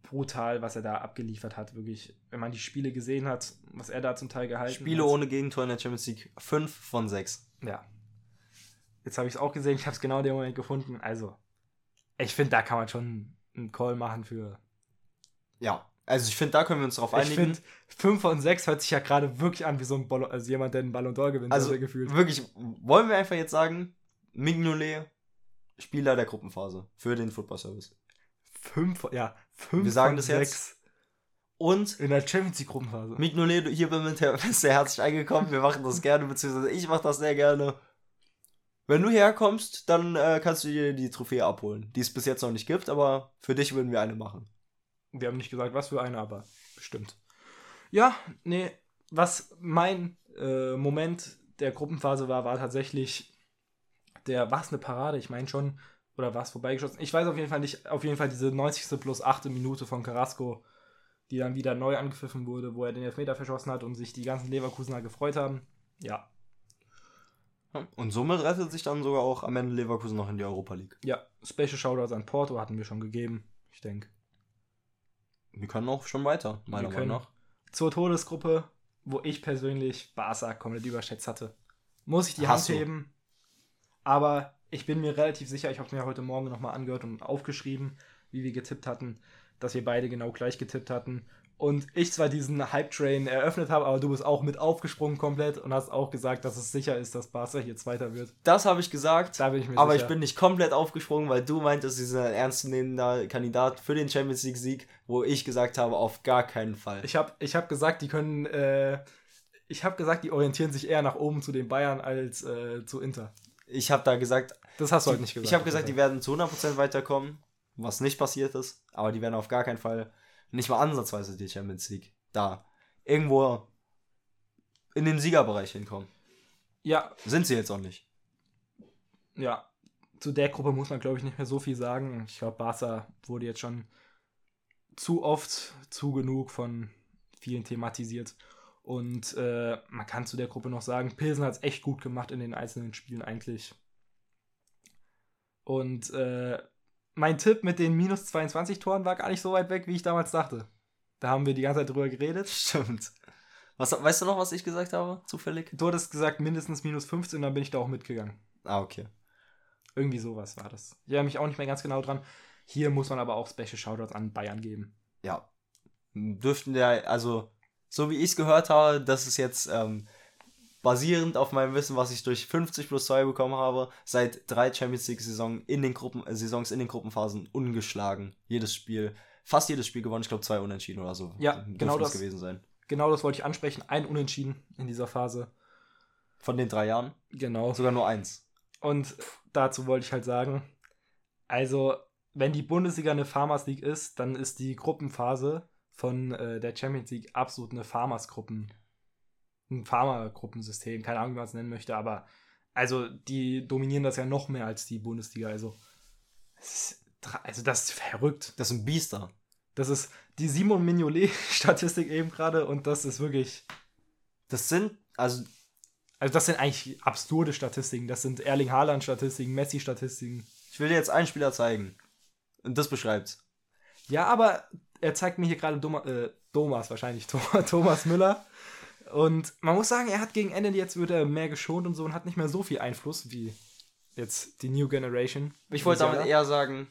brutal, was er da abgeliefert hat. Wirklich, wenn man die Spiele gesehen hat, was er da zum Teil gehalten Spiele hat. ohne Gegentor in der Champions League 5 von 6. Ja. Jetzt habe ich es auch gesehen, ich habe es genau in dem Moment gefunden. Also, ich finde, da kann man schon einen Call machen für. Ja, also ich finde, da können wir uns drauf Ich einigen. finde, 5 von 6 hört sich ja gerade wirklich an wie so ein Ballon, also jemand, der einen Ballon d'Or gewinnt, Also so gefühlt. wirklich, wollen wir einfach jetzt sagen, Mignolet, Spieler der Gruppenphase für den Football Service. 5, ja, 5 Wir sagen von das 6 jetzt. Und in der Champions League Gruppenphase. Mignolet, hier bin ich sehr herzlich eingekommen. Wir machen das gerne, beziehungsweise ich mache das sehr gerne. Wenn du herkommst, dann äh, kannst du dir die Trophäe abholen, die es bis jetzt noch nicht gibt, aber für dich würden wir eine machen. Wir haben nicht gesagt, was für eine, aber bestimmt. Ja, nee, was mein äh, Moment der Gruppenphase war, war tatsächlich der, war es eine Parade? Ich meine schon, oder war es vorbeigeschossen? Ich weiß auf jeden Fall nicht, auf jeden Fall diese 90. plus 8. Minute von Carrasco, die dann wieder neu angepfiffen wurde, wo er den Elfmeter verschossen hat und sich die ganzen Leverkusener gefreut haben. Ja, Und somit rettet sich dann sogar auch am Ende Leverkusen noch in die Europa League. ja, Special Shoutouts an Porto hatten wir schon gegeben, ich denke. Wir können auch schon weiter, meiner Wir Meinung können. nach. Zur Todesgruppe, wo ich persönlich Barca komplett überschätzt hatte. Muss ich die Hast Hand du. heben. Aber ich bin mir relativ sicher, ich habe es mir heute Morgen nochmal angehört und aufgeschrieben, wie wir getippt hatten, dass wir beide genau gleich getippt hatten. Und ich zwar diesen Hype-Train eröffnet habe, aber du bist auch mit aufgesprungen komplett und hast auch gesagt, dass es sicher ist, dass Barca hier Zweiter wird. Das habe ich gesagt. Da bin ich mir Aber sicher. ich bin nicht komplett aufgesprungen, weil du meintest, sie sind ein ernstzunehmender Kandidat für den Champions League Sieg, wo ich gesagt habe, auf gar keinen Fall. Ich habe ich hab gesagt, die können. Äh, ich habe gesagt, die orientieren sich eher nach oben zu den Bayern als äh, zu Inter. Ich habe da gesagt, Das hast du heute nicht gesagt. ich habe gesagt, die werden zu 100% weiterkommen, was nicht passiert ist, aber die werden auf gar keinen Fall nicht mal ansatzweise die Champions League da irgendwo in den Siegerbereich hinkommen. Ja, Sind sie jetzt auch nicht. ja. Zu der Gruppe muss man, glaube ich, nicht mehr so viel sagen. Ich glaube, Barca wurde jetzt schon zu oft, zu genug von vielen thematisiert. Und äh, man kann zu der Gruppe noch sagen, Pilsen hat es echt gut gemacht in den einzelnen Spielen eigentlich. Und äh, mein Tipp mit den minus 22 Toren war gar nicht so weit weg, wie ich damals dachte. Da haben wir die ganze Zeit drüber geredet. Stimmt. Was, weißt du noch, was ich gesagt habe? Zufällig? Du hattest gesagt mindestens minus 15, dann bin ich da auch mitgegangen. Ah, okay. Irgendwie sowas war das. Ich erinnere mich auch nicht mehr ganz genau dran. Hier muss man aber auch Special Shoutouts an Bayern geben. Ja. Dürften der, also, so wie ich es gehört habe, das ist jetzt ähm, basierend auf meinem Wissen, was ich durch 50 plus 2 bekommen habe, seit drei Champions League Saison in den Gruppen, äh, Saisons in den Gruppenphasen ungeschlagen. Jedes Spiel, fast jedes Spiel gewonnen, ich glaube zwei Unentschieden oder so. Ja, genau das. gewesen sein. Genau das wollte ich ansprechen. Ein Unentschieden in dieser Phase. Von den drei Jahren Genau. sogar nur eins. Und dazu wollte ich halt sagen, also, wenn die Bundesliga eine Farmers League ist, dann ist die Gruppenphase von äh, der Champions League absolut eine Farmers-Gruppen. Ein Pharma-Gruppensystem, keine Ahnung, wie man es nennen möchte, aber also die dominieren das ja noch mehr als die Bundesliga. Also, es ist, also das ist verrückt. Das sind Biester. Das ist die Simon Mignolet-Statistik eben gerade und das ist wirklich. Das sind, also, Also, das sind eigentlich absurde Statistiken. Das sind Erling Haaland-Statistiken, Messi-Statistiken. ich will dir jetzt einen Spieler zeigen. Und das beschreibt's. Ja, aber er zeigt mir hier gerade Doma, äh, Thomas wahrscheinlich, Tho- Thomas Müller. Und man muss sagen, er hat gegen Ende jetzt wird er mehr geschont und so und hat nicht mehr so viel Einfluss wie jetzt die New Generation. Ich wollte damit eher sagen,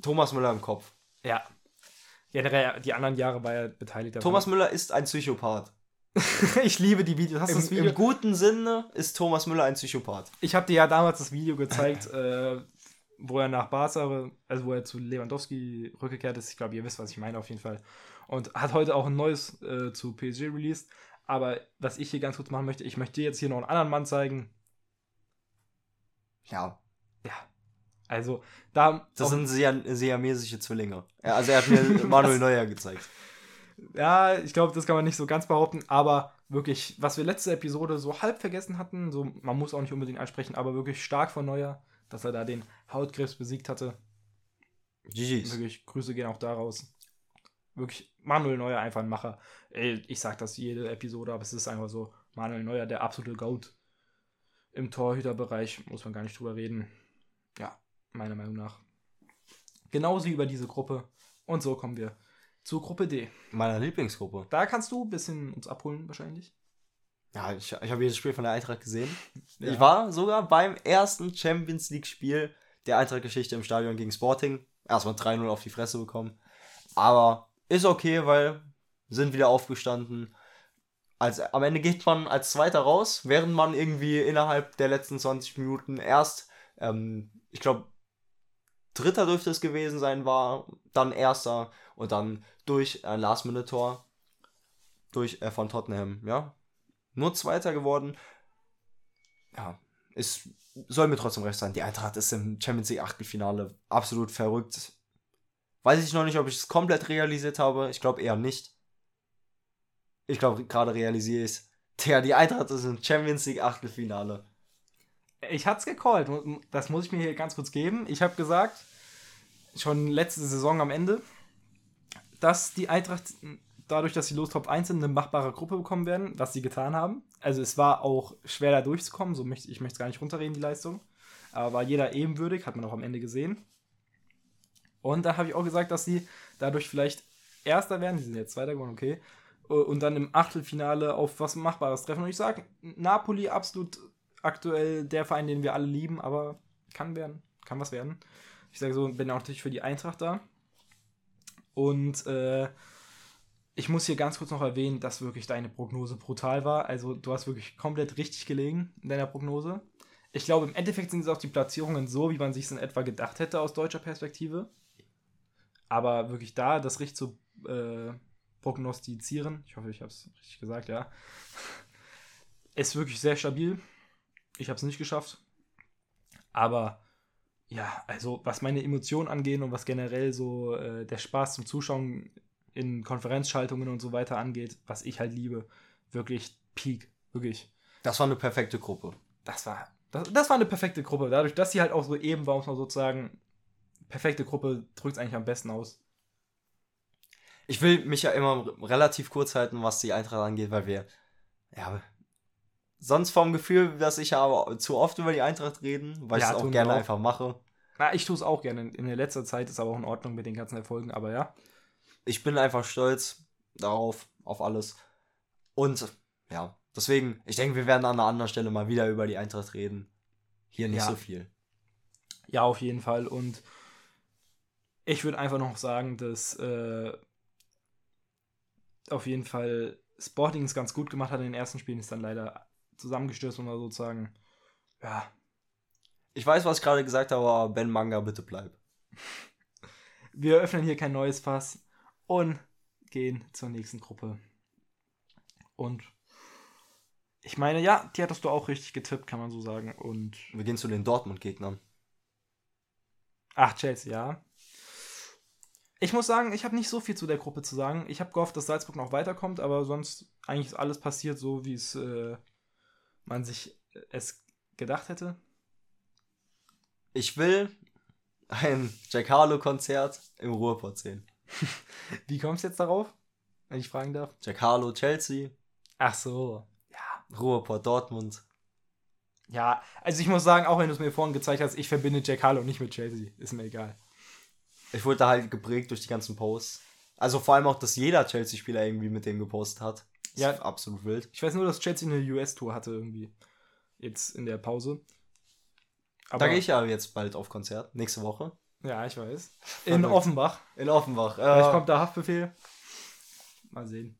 Thomas Müller im Kopf. Ja. Generell, die anderen Jahre war er beteiligt. daran. Thomas Müller ist ein Psychopath. ich liebe die Videos. Hast du das Im, Video? Im guten Sinne ist Thomas Müller ein Psychopath. Ich habe dir ja damals das Video gezeigt, äh, wo er nach Barca, also wo er zu Lewandowski rückgekehrt ist. Ich glaube, ihr wisst, was ich meine auf jeden Fall. Und hat heute auch ein neues äh, zu PSG released. Aber was ich hier ganz kurz machen möchte, ich möchte dir jetzt hier noch einen anderen Mann zeigen. Ja. Ja. Also, da. Das sind siam siamesische Zwillinge. Ja, also er hat mir Manuel Neuer gezeigt. Ja, ich glaube, das kann man nicht so ganz behaupten, aber wirklich, was wir letzte Episode so halb vergessen hatten, so, man muss auch nicht unbedingt ansprechen, aber wirklich stark von Neuer, dass er da den Hautkrebs besiegt hatte. GG's. Wirklich, Grüße gehen auch daraus. Wirklich, Manuel Neuer einfach ein Macher. Ey, ich sag das jede Episode, aber es ist einfach so, Manuel Neuer, der absolute Goat im Torhüterbereich, muss man gar nicht drüber reden. Ja, meiner Meinung nach. Genauso wie über diese Gruppe. Und so kommen wir zur Gruppe D. Meiner Lieblingsgruppe. Da kannst du ein bisschen uns abholen, wahrscheinlich. Ja, ich, ich habe jedes Spiel von der Eintracht gesehen. Ja. Ich war sogar beim ersten Champions League-Spiel der Eintracht-Geschichte im Stadion gegen Sporting. Erstmal 3-0 auf die Fresse bekommen. Aber ist okay, weil sind wieder aufgestanden. Als, am Ende geht man als Zweiter raus, während man irgendwie innerhalb der letzten 20 Minuten erst, ähm, ich glaube, Dritter dürfte es gewesen sein, war, dann Erster und dann durch ein Last-Minute-Tor durch äh, von Tottenham, ja. Nur Zweiter geworden. Ja, es soll mir trotzdem recht sein. Die Eintracht ist im Champions League Achtelfinale absolut verrückt. Weiß ich noch nicht, ob ich es komplett realisiert habe. Ich glaube eher nicht. Ich glaube, gerade realisiere ich es. Tja, die Eintracht ist im Champions League Achtelfinale. Ich hat's gecallt. Das muss ich mir hier ganz kurz geben. Ich habe gesagt, schon letzte Saison am Ende, dass die Eintracht dadurch, dass sie los Top 1 sind, eine machbare Gruppe bekommen werden, was sie getan haben. Also es war auch schwer da durchzukommen, so möchte ich möchte es gar nicht runterreden, die Leistung. Aber war jeder ebenwürdig, hat man auch am Ende gesehen. Und da habe ich auch gesagt, dass sie dadurch vielleicht Erster werden, die sind jetzt Zweiter geworden, okay. Äh, Und dann im Achtelfinale auf was Machbares treffen. Und ich sage, Napoli absolut aktuell der Verein, den wir alle lieben, aber kann werden, kann was werden. Ich sage so, bin auch natürlich für die Eintracht da. Und äh, ich muss hier ganz kurz noch erwähnen, dass wirklich deine Prognose brutal war. Also du hast wirklich komplett richtig gelegen in deiner Prognose. Ich glaube, im Endeffekt sind es auch die Platzierungen so, wie man sich es in etwa gedacht hätte aus deutscher Perspektive. Aber wirklich da, das richtig zu äh, prognostizieren, ich hoffe, ich habe es richtig gesagt, ja, ist wirklich sehr stabil. Ich habe es nicht geschafft. Aber ja, also was meine Emotionen angeht und was generell so äh, der Spaß zum Zuschauen in Konferenzschaltungen und so weiter angeht, was ich halt liebe, wirklich Peak, wirklich. Das war eine perfekte Gruppe. Das war, das, das war eine perfekte Gruppe. Dadurch, dass sie halt auch so eben war, muss man sozusagen, perfekte Gruppe drückt es eigentlich am besten aus. Ich will mich ja immer relativ kurz halten, was die Eintracht angeht, weil wir, ja, sonst vom Gefühl, dass ich aber zu oft über die Eintracht reden, weil Ja, ich es auch gerne auch. einfach mache. Na, ich tue es auch gerne. In der letzter Zeit ist aber auch in Ordnung mit den ganzen Erfolgen, aber ja. Ich bin einfach stolz darauf, auf alles. Und ja, deswegen, ich denke, wir werden an einer anderen Stelle mal wieder über die Eintracht reden. Hier nicht Ja. so viel. Ja, auf jeden Fall. Und ich würde einfach noch sagen, dass äh, auf jeden Fall Sporting es ganz gut gemacht hat in den ersten Spielen, ist dann leider zusammengestürzt, mal sozusagen, ja, Ich weiß, was ich gerade gesagt habe, aber Ben Manga, bitte bleib. wir öffnen hier kein neues Fass und gehen zur nächsten Gruppe. Und ich meine, ja, die hattest du auch richtig getippt, kann man so sagen. Und Wir gehen zu den Dortmund-Gegnern. Ach, Chelsea, ja. Ich muss sagen, ich habe nicht so viel zu der Gruppe zu sagen. Ich habe gehofft, dass Salzburg noch weiterkommt, aber sonst eigentlich ist alles passiert so, wie es äh, man sich äh, es gedacht hätte. Ich will ein Jack Harlow-Konzert im Ruhrpott sehen. Wie kommst du jetzt darauf, wenn ich fragen darf? Jack Harlow, Chelsea, Ach so. Ja. Ruhrpott, Dortmund. Ja, also ich muss sagen, auch wenn du es mir vorhin gezeigt hast, ich verbinde Jack Harlow nicht mit Chelsea. Ist mir egal. Ich wurde da halt geprägt durch die ganzen Posts. Also vor allem auch, dass jeder Chelsea-Spieler irgendwie mit dem gepostet hat. Das Ja. ist absolut wild. Ich weiß nur, dass Chelsea eine US-Tour hatte irgendwie. Jetzt in der Pause. da gehe ich ja jetzt bald auf Konzert. Nächste Woche. Ja, ich weiß. In. Offenbach. In Offenbach. Vielleicht Äh, kommt da Haftbefehl. Mal sehen.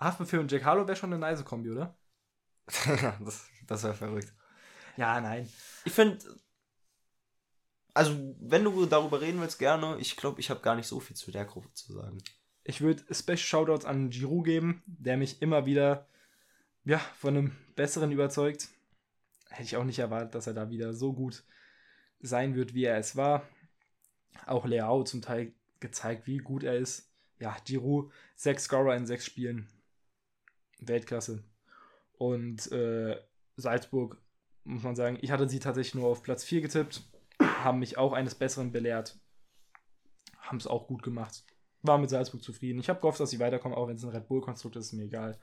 Haftbefehl und Jack Harlow wäre schon eine nice Kombi, oder? das das wäre verrückt. Ja, nein. Ich finde, also wenn du darüber reden willst, gerne. Ich glaube, ich habe gar nicht so viel zu der Gruppe zu sagen. Ich würde Special Shoutouts an Giroud geben, der mich immer wieder ja, von einem Besseren überzeugt. Hätte ich auch nicht erwartet, dass er da wieder so gut sein wird, wie er es war. Auch Leao zum Teil gezeigt, wie gut er ist. Ja, Giroud, sechs Scorer in sechs Spielen. Weltklasse. Und äh, Salzburg, muss man sagen, ich hatte sie tatsächlich nur auf Platz 4 getippt, haben mich auch eines Besseren belehrt. Haben es auch gut gemacht. War mit Salzburg zufrieden. Ich habe gehofft, dass sie weiterkommen, auch wenn es ein Red Bull-Konstrukt ist, ist mir egal.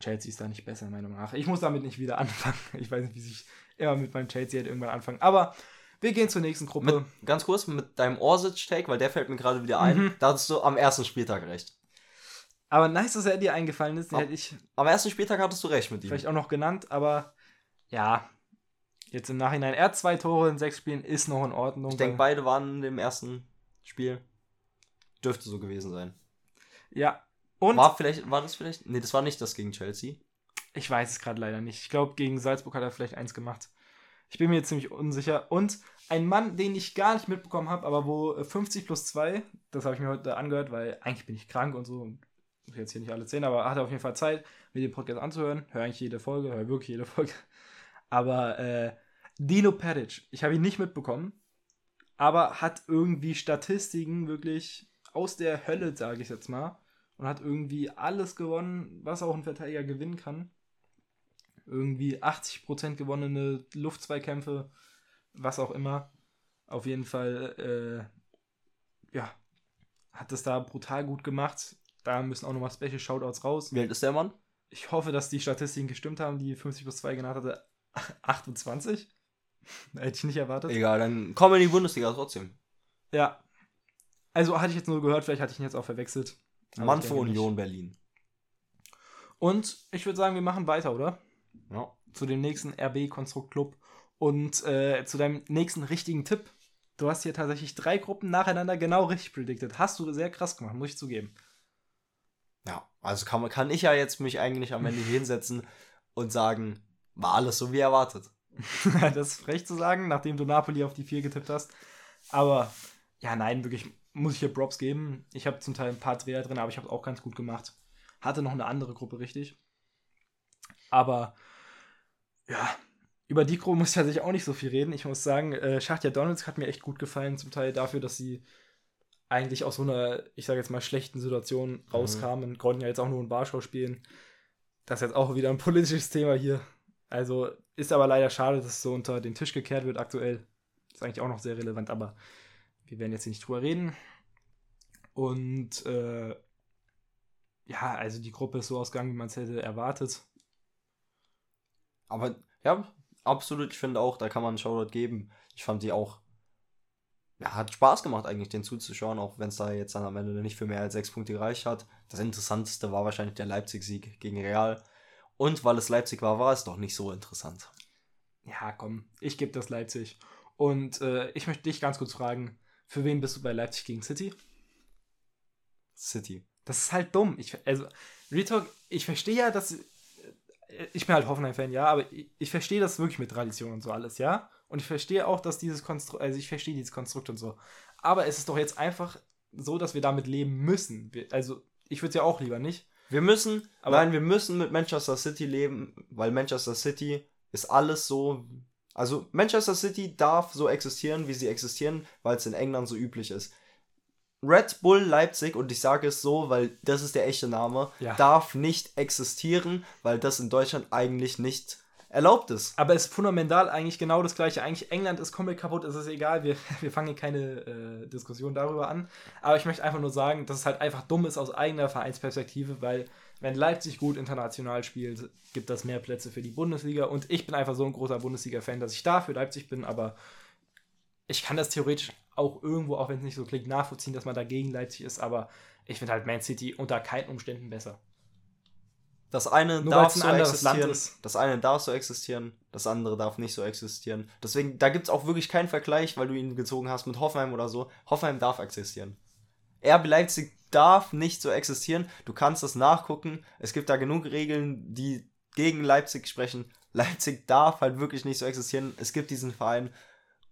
Chelsea ist da nicht besser, meiner Meinung nach. Ich muss damit nicht wieder anfangen. Ich weiß nicht, wie sich immer mit meinem Chelsea halt irgendwann anfangen. Aber wir gehen zur nächsten Gruppe. Mit, ganz kurz mit deinem Orsic-Take, weil der fällt mir gerade wieder ein. Mhm. Da hattest du am ersten Spieltag recht. Aber nice, dass er dir eingefallen ist. Den Ab- hätte ich Am ersten Spieltag hattest du recht mit ihm. vielleicht auch noch genannt, aber ja. Jetzt im Nachhinein, er hat zwei Tore in sechs Spielen, ist noch in Ordnung. Ich denke, beide waren in dem ersten Spiel. Dürfte so gewesen sein. Ja. Und War vielleicht, war das vielleicht? Nee, das war nicht das gegen Chelsea. ich weiß es gerade leider nicht. Ich glaube, gegen Salzburg hat er vielleicht eins gemacht. Ich bin mir jetzt ziemlich unsicher. Und ein Mann, den ich gar nicht mitbekommen habe, aber wo äh, 50 plus 2, das habe ich mir heute angehört, weil eigentlich bin ich krank und so. und Muss jetzt hier nicht alle sehen, aber hatte auf jeden Fall Zeit, mir den Podcast anzuhören. Höre eigentlich jede Folge, höre wirklich jede Folge. Aber äh, Dino Peric, ich habe ihn nicht mitbekommen, aber hat irgendwie Statistiken wirklich aus der Hölle, sage ich jetzt mal. Und hat irgendwie alles gewonnen, was auch ein Verteidiger gewinnen kann. Irgendwie 80% gewonnene Luftzweikämpfe, was auch immer. Auf jeden Fall, äh, ja, hat das da brutal gut gemacht. Da müssen auch nochmal Special Shoutouts raus. Wie alt ist der Mann? Ich hoffe, dass die Statistiken gestimmt haben, die 50 plus 2 genannt hatte. 28? Hätte ich nicht erwartet. Egal, dann kommen wir in die Bundesliga trotzdem. Ja. Also hatte ich jetzt nur gehört, vielleicht hatte ich ihn jetzt auch verwechselt. Mann für denke nicht. Union Berlin. Und ich würde sagen, wir machen weiter, oder? Ja. Zu dem nächsten RB-Konstrukt-Club. Und äh, zu deinem nächsten richtigen Tipp. Du hast hier tatsächlich drei Gruppen nacheinander genau richtig predicted. Hast du sehr krass gemacht, muss ich zugeben. Ja, also kann, man- kann ich ja jetzt mich eigentlich am Ende hinsetzen und sagen, war alles so wie erwartet. das ist frech zu sagen, nachdem du Napoli auf die 4 getippt hast. Aber ja, nein, wirklich muss ich hier Props geben. Ich habe zum Teil ein paar Dreher drin, aber ich habe es auch ganz gut gemacht. Hatte noch eine andere Gruppe richtig. Aber ja, über die Gruppe muss ich tatsächlich auch nicht so viel reden. Ich muss sagen, äh, Schachtja Donalds hat mir echt gut gefallen, zum Teil dafür, dass sie eigentlich aus so einer, ich sage jetzt mal, schlechten Situation rauskamen. Konnten ja jetzt auch nur in Warschau spielen. Das ist jetzt auch wieder ein politisches Thema hier. Also ist aber leider schade, dass es so unter den Tisch gekehrt wird aktuell. Ist eigentlich auch noch sehr relevant, aber wir werden jetzt hier nicht drüber reden. Und äh, ja, also die Gruppe ist so ausgegangen, wie man es hätte erwartet. Aber ja, absolut, ich finde auch, da kann man einen Shoutout geben. Ich fand die auch, ja, hat Spaß gemacht eigentlich, den zuzuschauen, auch wenn es da jetzt dann am Ende nicht für mehr als sechs Punkte gereicht hat. Das Interessanteste war wahrscheinlich der Leipzig-Sieg gegen Real. Und weil es Leipzig war, war es doch nicht so interessant. Ja, komm, ich gebe das Leipzig. Und äh, ich möchte dich ganz kurz fragen, für wen bist du bei Leipzig gegen City? City. Das ist halt dumm. Ich, also, Retalk, ich verstehe ja, dass. äh, Ich bin halt Hoffenheim-Fan, ja, aber ich, ich verstehe das wirklich mit Tradition und so alles, ja. Und ich verstehe auch, dass dieses Konstrukt, also ich verstehe dieses Konstrukt und so. Aber es ist doch jetzt einfach so, dass wir damit leben müssen. Wir, also, ich würde es ja auch lieber nicht. Wir müssen, Aber- nein, wir müssen mit Manchester City leben, weil Manchester City ist alles so. Also Manchester City darf so existieren, wie sie existieren, weil es in England so üblich ist. Red Bull Leipzig, und ich sage es so, weil das ist der echte Name, Ja. darf nicht existieren, weil das in Deutschland eigentlich nicht erlaubt ist. Aber es ist fundamental eigentlich genau das Gleiche. Eigentlich England ist komplett kaputt, es ist egal. Wir, wir fangen hier keine äh, Diskussion darüber an. Aber ich möchte einfach nur sagen, dass es halt einfach dumm ist aus eigener Vereinsperspektive, weil wenn Leipzig gut international spielt, gibt das mehr Plätze für die Bundesliga. Und ich bin einfach so ein großer Bundesliga-Fan, dass ich da für Leipzig bin, aber ich kann das theoretisch auch irgendwo, auch wenn es nicht so klingt, nachvollziehen, dass man dagegen Leipzig ist, aber ich finde halt Man City unter keinen Umständen besser. Das eine Nur darf ein so existieren, ist. das eine darf so existieren, das andere darf nicht so existieren. Deswegen, da gibt es auch wirklich keinen Vergleich, weil du ihn gezogen hast mit Hoffenheim oder so. Hoffenheim darf existieren. RB Leipzig darf nicht so existieren. Du kannst das nachgucken. Es gibt da genug Regeln, die gegen Leipzig sprechen. Leipzig darf halt wirklich nicht so existieren. Es gibt diesen Verein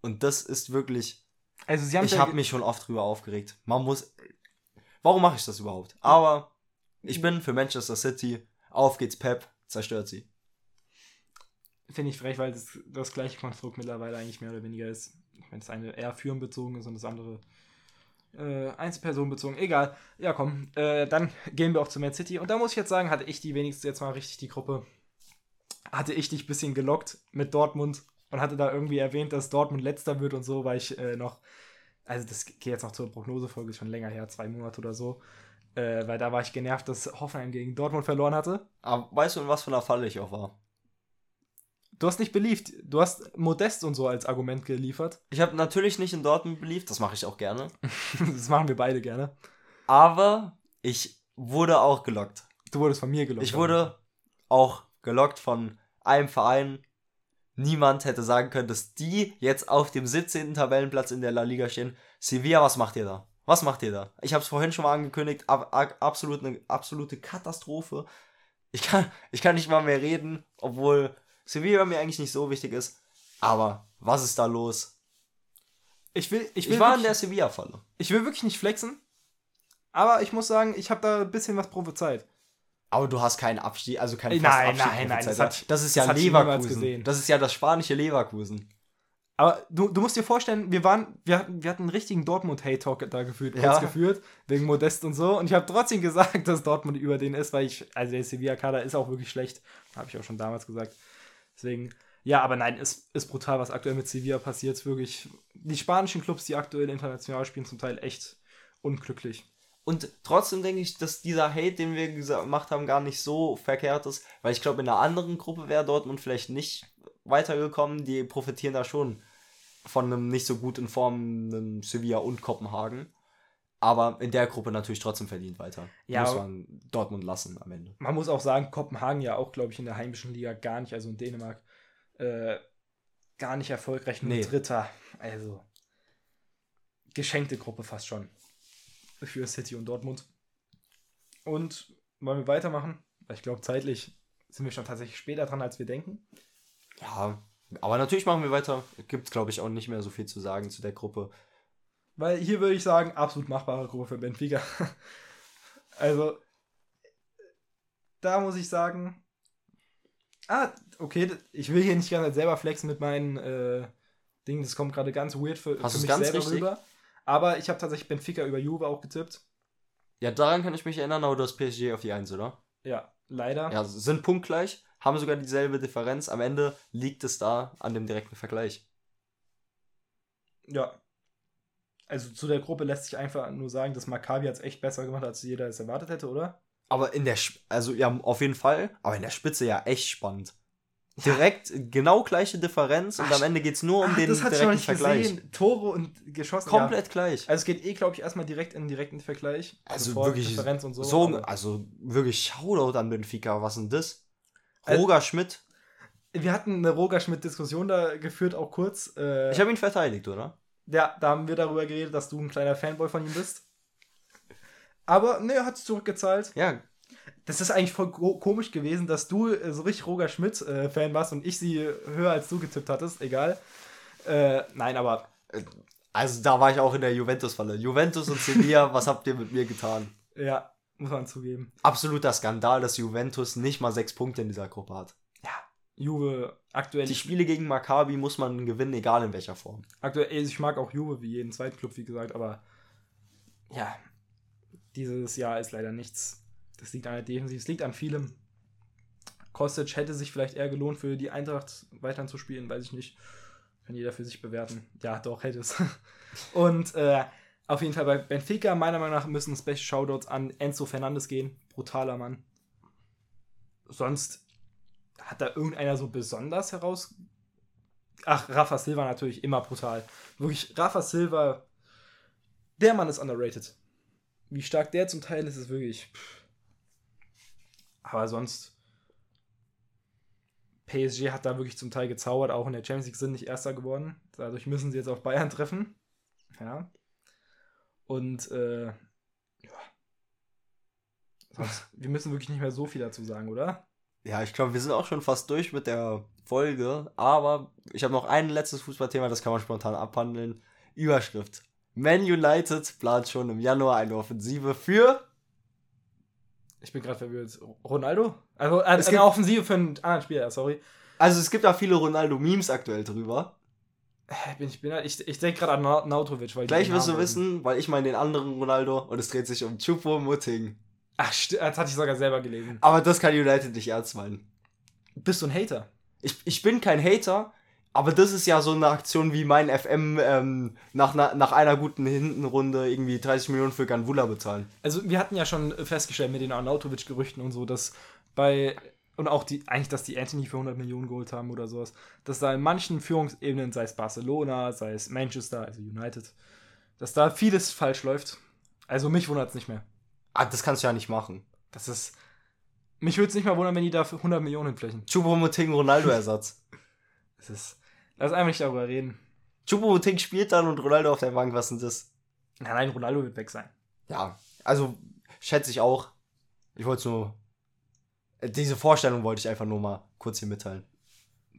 und das ist wirklich Also sie haben ich habe mich schon oft drüber aufgeregt. Man muss. Warum mache ich das überhaupt? Aber ich bin für Manchester City. Auf geht's, Pep. Zerstört sie. Finde ich frech, weil das, das gleiche Konstrukt mittlerweile eigentlich mehr oder weniger ist. Wenn das eine eher firmenbezogen ist und das andere äh, einzelpersonenbezogen. Egal. Ja, komm. Äh, dann gehen wir auch zu Man City. Und da muss ich jetzt sagen, hatte ich die wenigstens jetzt mal richtig die Gruppe. Hatte ich dich ein bisschen gelockt mit Dortmund und hatte da irgendwie erwähnt, dass Dortmund letzter wird und so, weil ich äh, noch. Also, das geht jetzt noch zur Prognosefolge, schon länger her, zwei Monate oder so. Äh, weil da war ich genervt, dass Hoffenheim gegen Dortmund verloren hatte. Aber weißt du, in was für einer Falle ich auch war? Du hast nicht beliebt. Du hast Modest und so als Argument geliefert. Ich habe natürlich nicht in Dortmund beliebt, das mache ich auch gerne. das machen wir beide gerne. Aber ich wurde auch gelockt. Du wurdest von mir gelockt. Ich wurde auch gelockt von einem Verein. Niemand hätte sagen können, dass die jetzt auf dem 17. Tabellenplatz in der La Liga stehen. Sevilla, was macht ihr da? Was macht ihr da? Ich habe es vorhin schon mal angekündigt. Ab, ab, absolut eine absolute Katastrophe. Ich kann, ich kann nicht mal mehr reden, obwohl Sevilla mir eigentlich nicht so wichtig ist. Aber was ist da los? Ich will, ich Ich, will, war in der wirklich, Sevilla-Falle. ich will wirklich nicht flexen. Aber ich muss sagen, ich habe da ein bisschen was prophezeit. Aber du hast keinen Abstieg, also keinen nein, Abstieg nein, nein, das hat- das ist das ja ich niemals Leverkusen. gesehen. Das ist ja das spanische Leverkusen. Aber du, du musst dir vorstellen, wir waren, wir hatten, wir hatten einen richtigen Dortmund-Hate-Talk da geführt, kurz Ja. geführt, wegen Modest und so. Und ich habe trotzdem gesagt, dass Dortmund über den ist, weil ich, also der Sevilla-Kader ist auch wirklich schlecht. Habe ich auch schon damals gesagt. Deswegen, ja, aber nein, ist, ist brutal, was aktuell mit Sevilla passiert. Ist wirklich, die spanischen Clubs, die aktuell international spielen, zum Teil echt unglücklich. Und trotzdem denke ich, dass dieser Hate, den wir gemacht haben, gar nicht so verkehrt ist, weil ich glaube, in einer anderen Gruppe wäre Dortmund vielleicht nicht weitergekommen. Die profitieren da schon von einem nicht so gut informierten Sevilla und Kopenhagen. Aber in der Gruppe natürlich trotzdem verdient weiter. Ja, Muss man Dortmund lassen am Ende. Man muss auch sagen, Kopenhagen ja auch, glaube ich, in der heimischen Liga gar nicht, also in Dänemark, äh, gar nicht erfolgreich, nur Nee. Dritter. Also geschenkte Gruppe fast schon für City und Dortmund. Und wollen wir weitermachen? Ich glaube, zeitlich sind wir schon tatsächlich später dran, als wir denken. Ja, aber natürlich machen wir weiter. Gibt, glaube ich, auch nicht mehr so viel zu sagen zu der Gruppe. Weil hier würde ich sagen, absolut machbare Gruppe für Benfica. also, da muss ich sagen, ah, okay, ich will hier nicht ganz selber flexen mit meinen äh, Dingen, das kommt gerade ganz weird für, Hast für mich ganz selber richtig? rüber. Aber ich habe tatsächlich Benfica über Juve auch getippt. Ja, daran kann ich mich erinnern, aber du hast PSG auf die 1, oder? Ja, leider. Ja, sind punktgleich, haben sogar dieselbe Differenz. Am Ende liegt es da an dem direkten Vergleich. Ja. Also zu der Gruppe lässt sich einfach nur sagen, dass Maccabi hat es echt besser gemacht, als jeder es erwartet hätte, oder? Aber in der, Sp- also ja, auf jeden Fall, aber in der Spitze ja echt spannend. Direkt genau gleiche Differenz und Ach, am Ende geht es nur um Ah, den das hatte ich noch direkten nicht Vergleich. gesehen. Tore und geschossen. Komplett gleich. Ja. Also es geht eh, glaube ich, erstmal direkt in den direkten Vergleich. Also vor wirklich Differenz und so. So, also wirklich Shoutout an Benfica. Was denn das? Also- Roger Schmidt. wir hatten eine Roger Schmidt-Diskussion da geführt, auch kurz. Äh, Ich habe ihn verteidigt, oder? ja, da haben wir darüber geredet, dass du ein kleiner Fanboy von ihm bist. Aber ne, er hat es zurückgezahlt. Ja, Das ist eigentlich voll ko- komisch gewesen, dass du äh, so richtig Roger Schmidt-Fan warst und ich sie höher als du getippt hattest. Egal. Äh, nein, aber also da war ich auch in der Juventus-Falle. Juventus und Sevilla, was habt ihr mit mir getan? ja, muss man zugeben. Absoluter Skandal, dass Juventus nicht mal sechs Punkte in dieser Gruppe hat. Ja, Juve aktuell. Die Spiele gegen Maccabi muss man gewinnen, egal in welcher Form. Aktuell, also ich mag auch Juve wie jeden Zweitclub, wie gesagt, aber ja, dieses Jahr ist leider nichts. Das liegt an der Defensive, es liegt an vielem. Kostic hätte sich vielleicht eher gelohnt, für die Eintracht weiterhin zu spielen, weiß ich nicht. Kann jeder für sich bewerten. Ja, doch, hätte es. Und äh, auf jeden Fall bei Benfica, meiner Meinung nach, müssen Special Shoutouts an Enzo Fernandes gehen. Brutaler Mann. Sonst hat da irgendeiner so besonders heraus. Ach, Rafa Silva natürlich immer brutal. Wirklich, Rafa Silva, der Mann ist underrated. Wie stark der zum Teil ist, ist wirklich. pff. Aber sonst. PSG hat da wirklich zum Teil gezaubert, auch in der Champions League sind nicht Erster geworden. Dadurch müssen sie jetzt auf Bayern treffen. Ja. Und, äh, ja. Sonst, wir müssen wirklich nicht mehr so viel dazu sagen, oder? Ja, ich glaube, wir sind auch schon fast durch mit der Folge, aber ich habe noch ein letztes Fußballthema, das kann man spontan abhandeln. Überschrift. Man United plant schon im Januar eine Offensive für. Ich bin gerade verwirrt. Ronaldo? Also, äh, Es eine gibt- Offensive für einen anderen Spieler, sorry. Also es gibt da viele Ronaldo-Memes aktuell drüber. Äh, Bin ich, bin, ich, ich denke gerade an Na- Nautovic. Weil Gleich wirst du wissen, weil ich meine den anderen Ronaldo und es dreht sich um Chupo Mutting. Ach, st- das hatte ich sogar selber gelesen. Aber das kann United nicht ernst meinen. Bist du ein Hater? Ich, ich bin kein Hater, aber das ist ja so eine Aktion wie mein FM ähm, nach, na, nach einer guten Hintenrunde irgendwie 30 Millionen für Ganvula bezahlen. Also, wir hatten ja schon festgestellt mit den Arnautovic-Gerüchten und so, dass bei. Und auch die, eigentlich, dass die Anthony für 100 Millionen geholt haben oder sowas, dass da in manchen Führungsebenen, sei es Barcelona, sei es Manchester, also United, dass da vieles falsch läuft. Also, mich wundert es nicht mehr. Ah, das kannst du ja nicht machen. Das ist. Mich würde es nicht mal wundern, wenn die da für 100 Millionen hinflächen. Chupo Mutting Ronaldo-Ersatz. Das ist. Lass einfach nicht darüber reden. Chupo Mutting spielt dann und Ronaldo auf der Bank, was denn das? Nein, nein, Ronaldo wird weg sein. Ja, also schätze ich auch. Ich wollte es nur. Äh, Diese Vorstellung wollte ich einfach nur mal kurz hier mitteilen.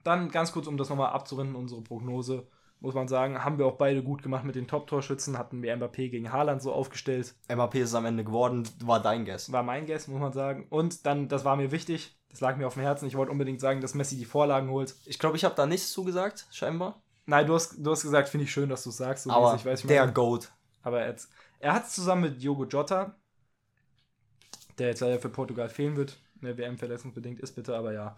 Dann ganz kurz, um das nochmal abzurunden, unsere Prognose, muss man sagen, haben wir auch beide gut gemacht mit den Top-Torschützen, hatten wir Mbappé gegen Haaland so aufgestellt. MAP ist am Ende geworden, war dein Guess. War mein Guess, muss man sagen. Und dann, das war mir wichtig, das lag mir auf dem Herzen, ich wollte unbedingt sagen, dass Messi die Vorlagen holt. Ich glaube, ich habe da nichts zugesagt, scheinbar. Nein, du hast, du hast gesagt, finde ich schön, dass du es sagst. So Aber mäßig, weiß ich der meine. Goat. Aber er, hat's- er hat es zusammen mit Diogo Jota, der jetzt leider für Portugal fehlen wird, in der WM verletzungsbedingt ist, bitte, aber ja.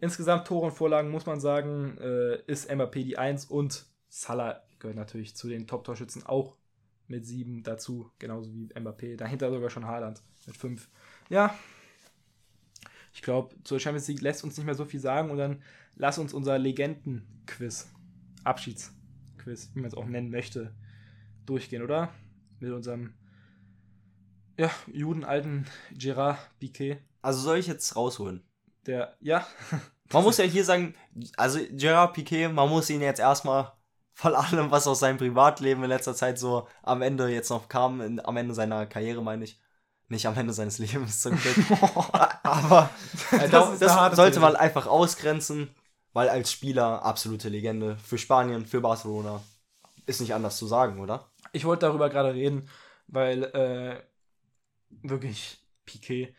Insgesamt Tore und Vorlagen muss man sagen, äh, ist Mbappé die 1 und Salah gehört natürlich zu den Top-Torschützen auch mit 7 dazu, genauso wie Mbappé. Dahinter sogar schon Haaland mit 5. Ja, ich glaube, zur Champions League lässt uns nicht mehr so viel sagen und dann lass uns unser Legenden-Quiz, Abschiedsquiz, wie man es auch nennen möchte, durchgehen, oder? mit unserem ja, Judenalten Gerard Piquet, Also soll ich jetzt rausholen? der, ja, Man muss ja hier sagen, also Gerard Piquet, man muss ihn jetzt erstmal von allem, was aus seinem Privatleben in letzter Zeit so am Ende jetzt noch kam, in, am Ende seiner Karriere meine ich, nicht am Ende seines Lebens zum Glück, aber äh, Das das, das sollte man einfach ausgrenzen, weil als Spieler absolute Legende für Spanien, für Barcelona, ist nicht anders zu sagen, oder? ich wollte darüber gerade reden, weil äh, wirklich Piquet,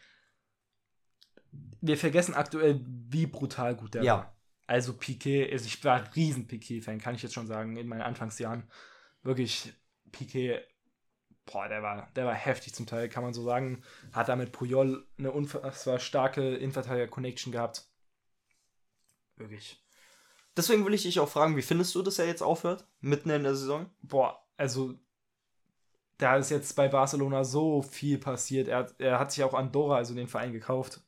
wir vergessen aktuell, wie brutal gut der Ja. war. Also Piquet, also ich war ein riesen Piquet-Fan, kann ich jetzt schon sagen, in meinen Anfangsjahren. Wirklich, Piquet, boah, der war, der war heftig zum Teil, kann man so sagen. Hat da mit Puyol eine unfassbar starke Innenverteidiger-Connection gehabt. Wirklich. Deswegen will ich dich auch fragen, wie findest du, dass er jetzt aufhört, mitten in der Saison? boah, also da ist jetzt bei Barcelona so viel passiert. Er, er hat sich auch Andorra, also den Verein, gekauft.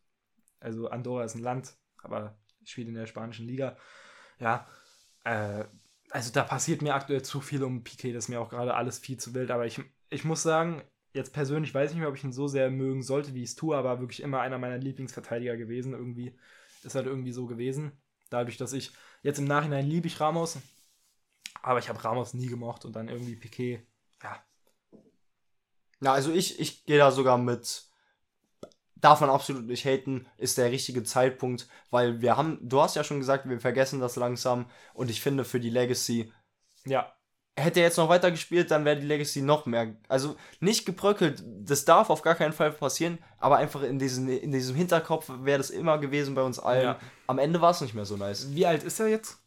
Also Andorra ist ein Land, aber spielt in der spanischen Liga. Ja, äh, also da passiert mir aktuell zu viel um Piquet, das ist mir auch gerade alles viel zu wild. Aber ich, ich muss sagen, jetzt persönlich weiß ich nicht mehr, ob ich ihn so sehr mögen sollte, wie ich es tue, aber wirklich immer einer meiner Lieblingsverteidiger gewesen. Irgendwie ist halt irgendwie so gewesen. Dadurch, dass ich jetzt im Nachhinein liebe ich Ramos, aber ich habe Ramos nie gemocht und dann irgendwie Piquet, ja, Ja, also ich, ich gehe da sogar mit. Darf man absolut nicht haten, ist der richtige Zeitpunkt, weil wir haben, du hast ja schon gesagt, wir vergessen das langsam und ich finde für die Legacy, ja, hätte er jetzt noch weiter gespielt, dann wäre die Legacy noch mehr, also nicht gebröckelt, das darf auf gar keinen Fall passieren, aber einfach in, diesen, in diesem Hinterkopf wäre das immer gewesen bei uns allen. Ja. Am Ende war es nicht mehr so nice. Wie alt ist er jetzt?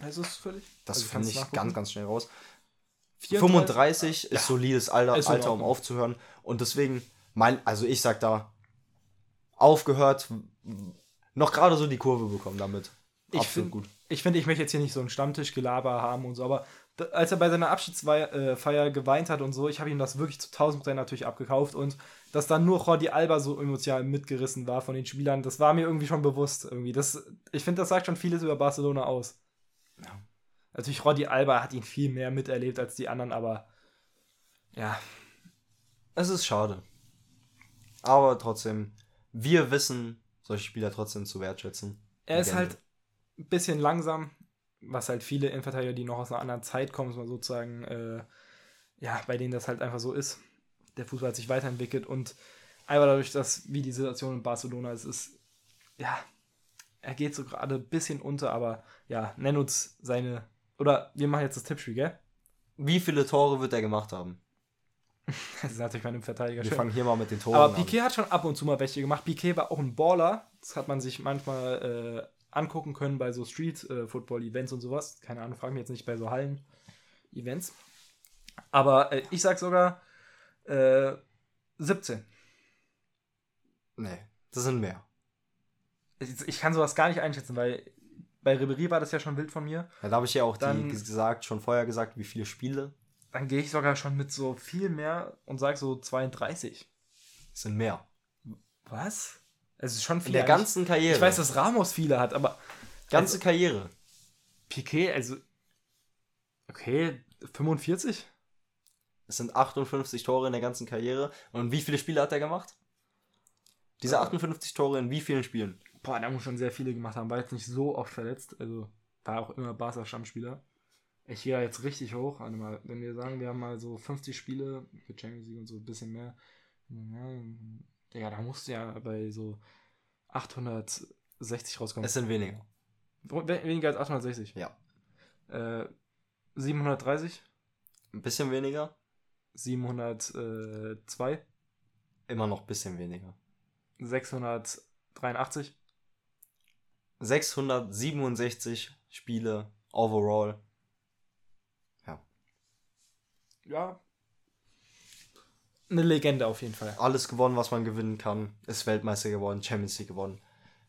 Weißt du es völlig? Das Also kannst ich nachgucken? ganz, ganz schnell raus. 34? 35 Ja. ist solides Alter, Ist Alter um aufzuhören. Und deswegen, mein, also ich sag da, aufgehört, noch gerade so die Kurve bekommen damit. Ich Absolut find- gut. Ich finde, ich möchte jetzt hier nicht so ein Stammtischgelaber haben und so, aber als er bei seiner Abschiedsfeier äh, geweint hat und so, ich habe ihm das wirklich zu 1000 Prozent natürlich abgekauft und dass dann nur Jordi Alba so emotional mitgerissen war von den Spielern, das war mir irgendwie schon bewusst. Irgendwie. Das, ich finde, das sagt schon vieles über Barcelona aus. Ja. Natürlich, Jordi Alba hat ihn viel mehr miterlebt als die anderen, aber ja, Es ist schade. Aber trotzdem, wir wissen, solche Spieler trotzdem zu wertschätzen. Er ist halt ein bisschen langsam, was halt viele Innenverteidiger, die noch aus einer anderen Zeit kommen, sozusagen, äh, ja, bei denen das halt einfach so ist. Der Fußball hat sich weiterentwickelt und einfach dadurch, dass wie die Situation in Barcelona ist, ist, ja, er geht so gerade ein bisschen unter, aber ja, nenn uns seine, oder wir machen jetzt das Tippspiel, gell? Wie viele Tore wird er gemacht haben? Das ist natürlich mein Verteidiger Wir schön. fangen hier mal mit den Toren Aber an. Piquet hat schon ab und zu mal welche gemacht. Piquet war auch ein Baller. Das hat man sich manchmal äh, angucken können bei so Street-Football-Events und sowas. Keine Ahnung, frag mich jetzt nicht bei so Hallen-Events. Aber äh, ich sag sogar äh, 17. Nee, das sind mehr. Ich, ich kann sowas gar nicht einschätzen, weil bei Ribery war das ja schon wild von mir. Ja, da habe ich ja auch Dann- die gesagt, schon vorher gesagt, wie viele Spiele. Dann gehe ich sogar schon mit so viel mehr und sag so 32. Das sind mehr. Was? Es ist schon viel. In der ganzen Karriere. Ich weiß, dass Ramos viele hat, aber ganze Karriere. Piquet, also. Okay, 45? Es sind 58 Tore in der ganzen Karriere. Und wie viele Spiele hat er gemacht? Diese Ja. 58 Tore in wie vielen Spielen? Boah, der muss schon sehr viele gemacht haben. War jetzt nicht so oft verletzt. Also war auch immer Barca-Stammspieler. Ich gehe da jetzt richtig hoch. Warte mal, wenn wir sagen, wir haben mal so 50 Spiele mit Champions League und so ein bisschen mehr. Ja, Digga, da musst du ja bei so 860 rauskommen. Es sind weniger. We- Weniger als 860. Ja. Äh, 730, Ein bisschen weniger. 702, Immer noch ein bisschen weniger. 683. 667 Spiele overall. Ja. Eine Legende auf jeden Fall. Alles gewonnen, was man gewinnen kann. Ist Weltmeister geworden, Champions League gewonnen.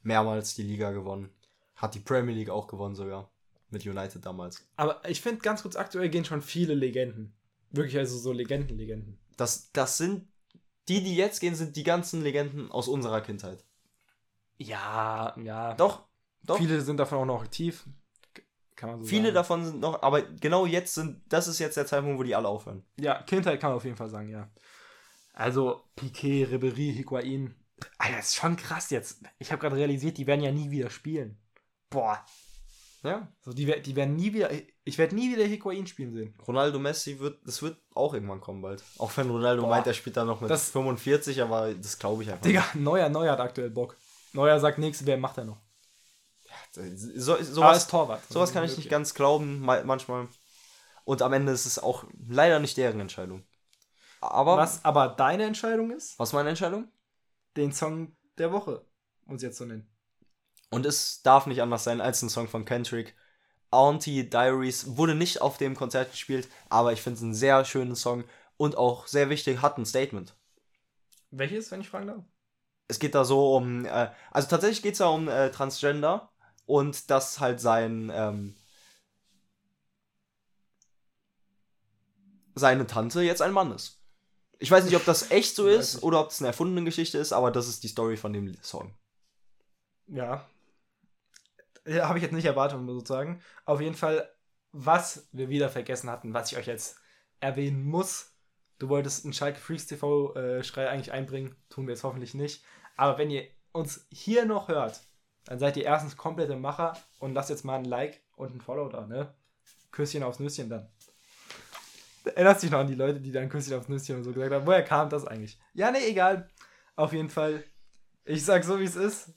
Mehrmals die Liga gewonnen. Hat die Premier League auch gewonnen sogar. Mit United damals. Aber ich finde ganz kurz, aktuell gehen schon viele Legenden. Wirklich, also so Legenden, Legenden. Das, das sind. Die, die jetzt gehen, sind die ganzen Legenden aus unserer Kindheit. Ja, ja. Doch, doch. Viele sind davon auch noch aktiv. Kann man so Viele sagen. davon sind noch, aber genau jetzt sind, das ist jetzt der Zeitpunkt, wo die alle aufhören. Ja, Kindheit kann man auf jeden Fall sagen, ja. Also, Piquet, Ribery, Higuain. Alter, das ist schon krass jetzt. Ich habe gerade realisiert, die werden ja nie wieder spielen. Boah. Ja. So, die, die werden nie wieder. Ich werde nie wieder Higuain spielen sehen. Ronaldo Messi wird, das wird auch irgendwann kommen bald. Auch wenn Ronaldo Boah. meint, er spielt da noch mit Das- 45, aber das glaube ich einfach. Digga, Neuer, Neuer hat aktuell Bock. Neuer sagt nichts, wer macht er noch? So, sowas, Torwart. sowas kann ich nicht ganz glauben, ma- manchmal. Und am Ende ist es auch leider nicht deren Entscheidung. Aber Was aber deine Entscheidung ist, was meine Entscheidung? den Song der Woche uns jetzt zu nennen. Und es darf nicht anders sein als ein Song von Kendrick. Auntie Diaries wurde nicht auf dem Konzert gespielt, aber ich finde es einen sehr schönen Song und auch sehr wichtig, hat ein Statement. Welches, wenn ich fragen darf? Es geht da so um, äh, also tatsächlich geht es da um äh, Transgender und dass halt sein, ähm, seine Tante jetzt ein Mann ist. Ich weiß nicht, ob das echt so ist oder ob das eine erfundene Geschichte ist, aber das ist die Story von dem Song. Ja. ja Habe ich jetzt nicht erwartet, muss ich sagen. Auf jeden Fall, was wir wieder vergessen hatten, was ich euch jetzt erwähnen muss. Du wolltest einen Schalke Freaks TV äh, eigentlich einbringen, tun wir jetzt hoffentlich nicht. Aber wenn ihr uns hier noch hört, dann seid ihr erstens komplette Macher und lasst jetzt mal ein Like und ein Follow da, ne? Küsschen aufs Nüsschen dann. Erinnerst dich noch an die Leute, die dann Küsschen aufs Nüsschen und so gesagt haben? Woher kam das eigentlich? Ja, ne, egal. Auf jeden Fall, ich sag so, wie es ist.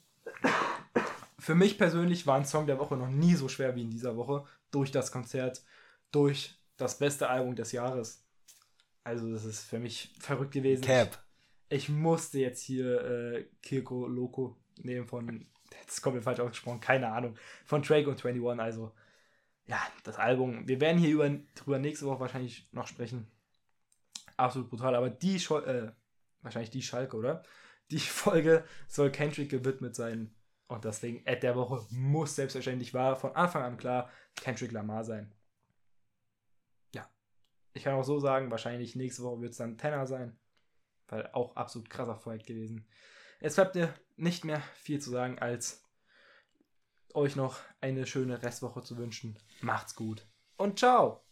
Für mich persönlich war ein Song der Woche noch nie so schwer wie in dieser Woche. Durch das Konzert, durch das beste Album des Jahres. Also, das ist für mich verrückt gewesen. Cap. Ich musste jetzt hier äh, Kirko Loco nehmen von, kommt mir falsch ausgesprochen, keine Ahnung, von Drake und 21. Also, ja, das Album. Wir werden hier über, drüber nächste Woche wahrscheinlich noch sprechen. Absolut brutal, aber die, Schol äh, wahrscheinlich die Schalke, oder? Die Folge soll Kendrick gewidmet sein. Und deswegen, Ad der Woche muss selbstverständlich war von Anfang an klar Kendrick Lamar sein. Ja. Ich kann auch so sagen, wahrscheinlich nächste Woche wird es dann Tenor sein. Weil auch absolut krasser Fight gewesen. Es bleibt mir nicht mehr viel zu sagen, als euch noch eine schöne Restwoche zu wünschen. Macht's gut und ciao!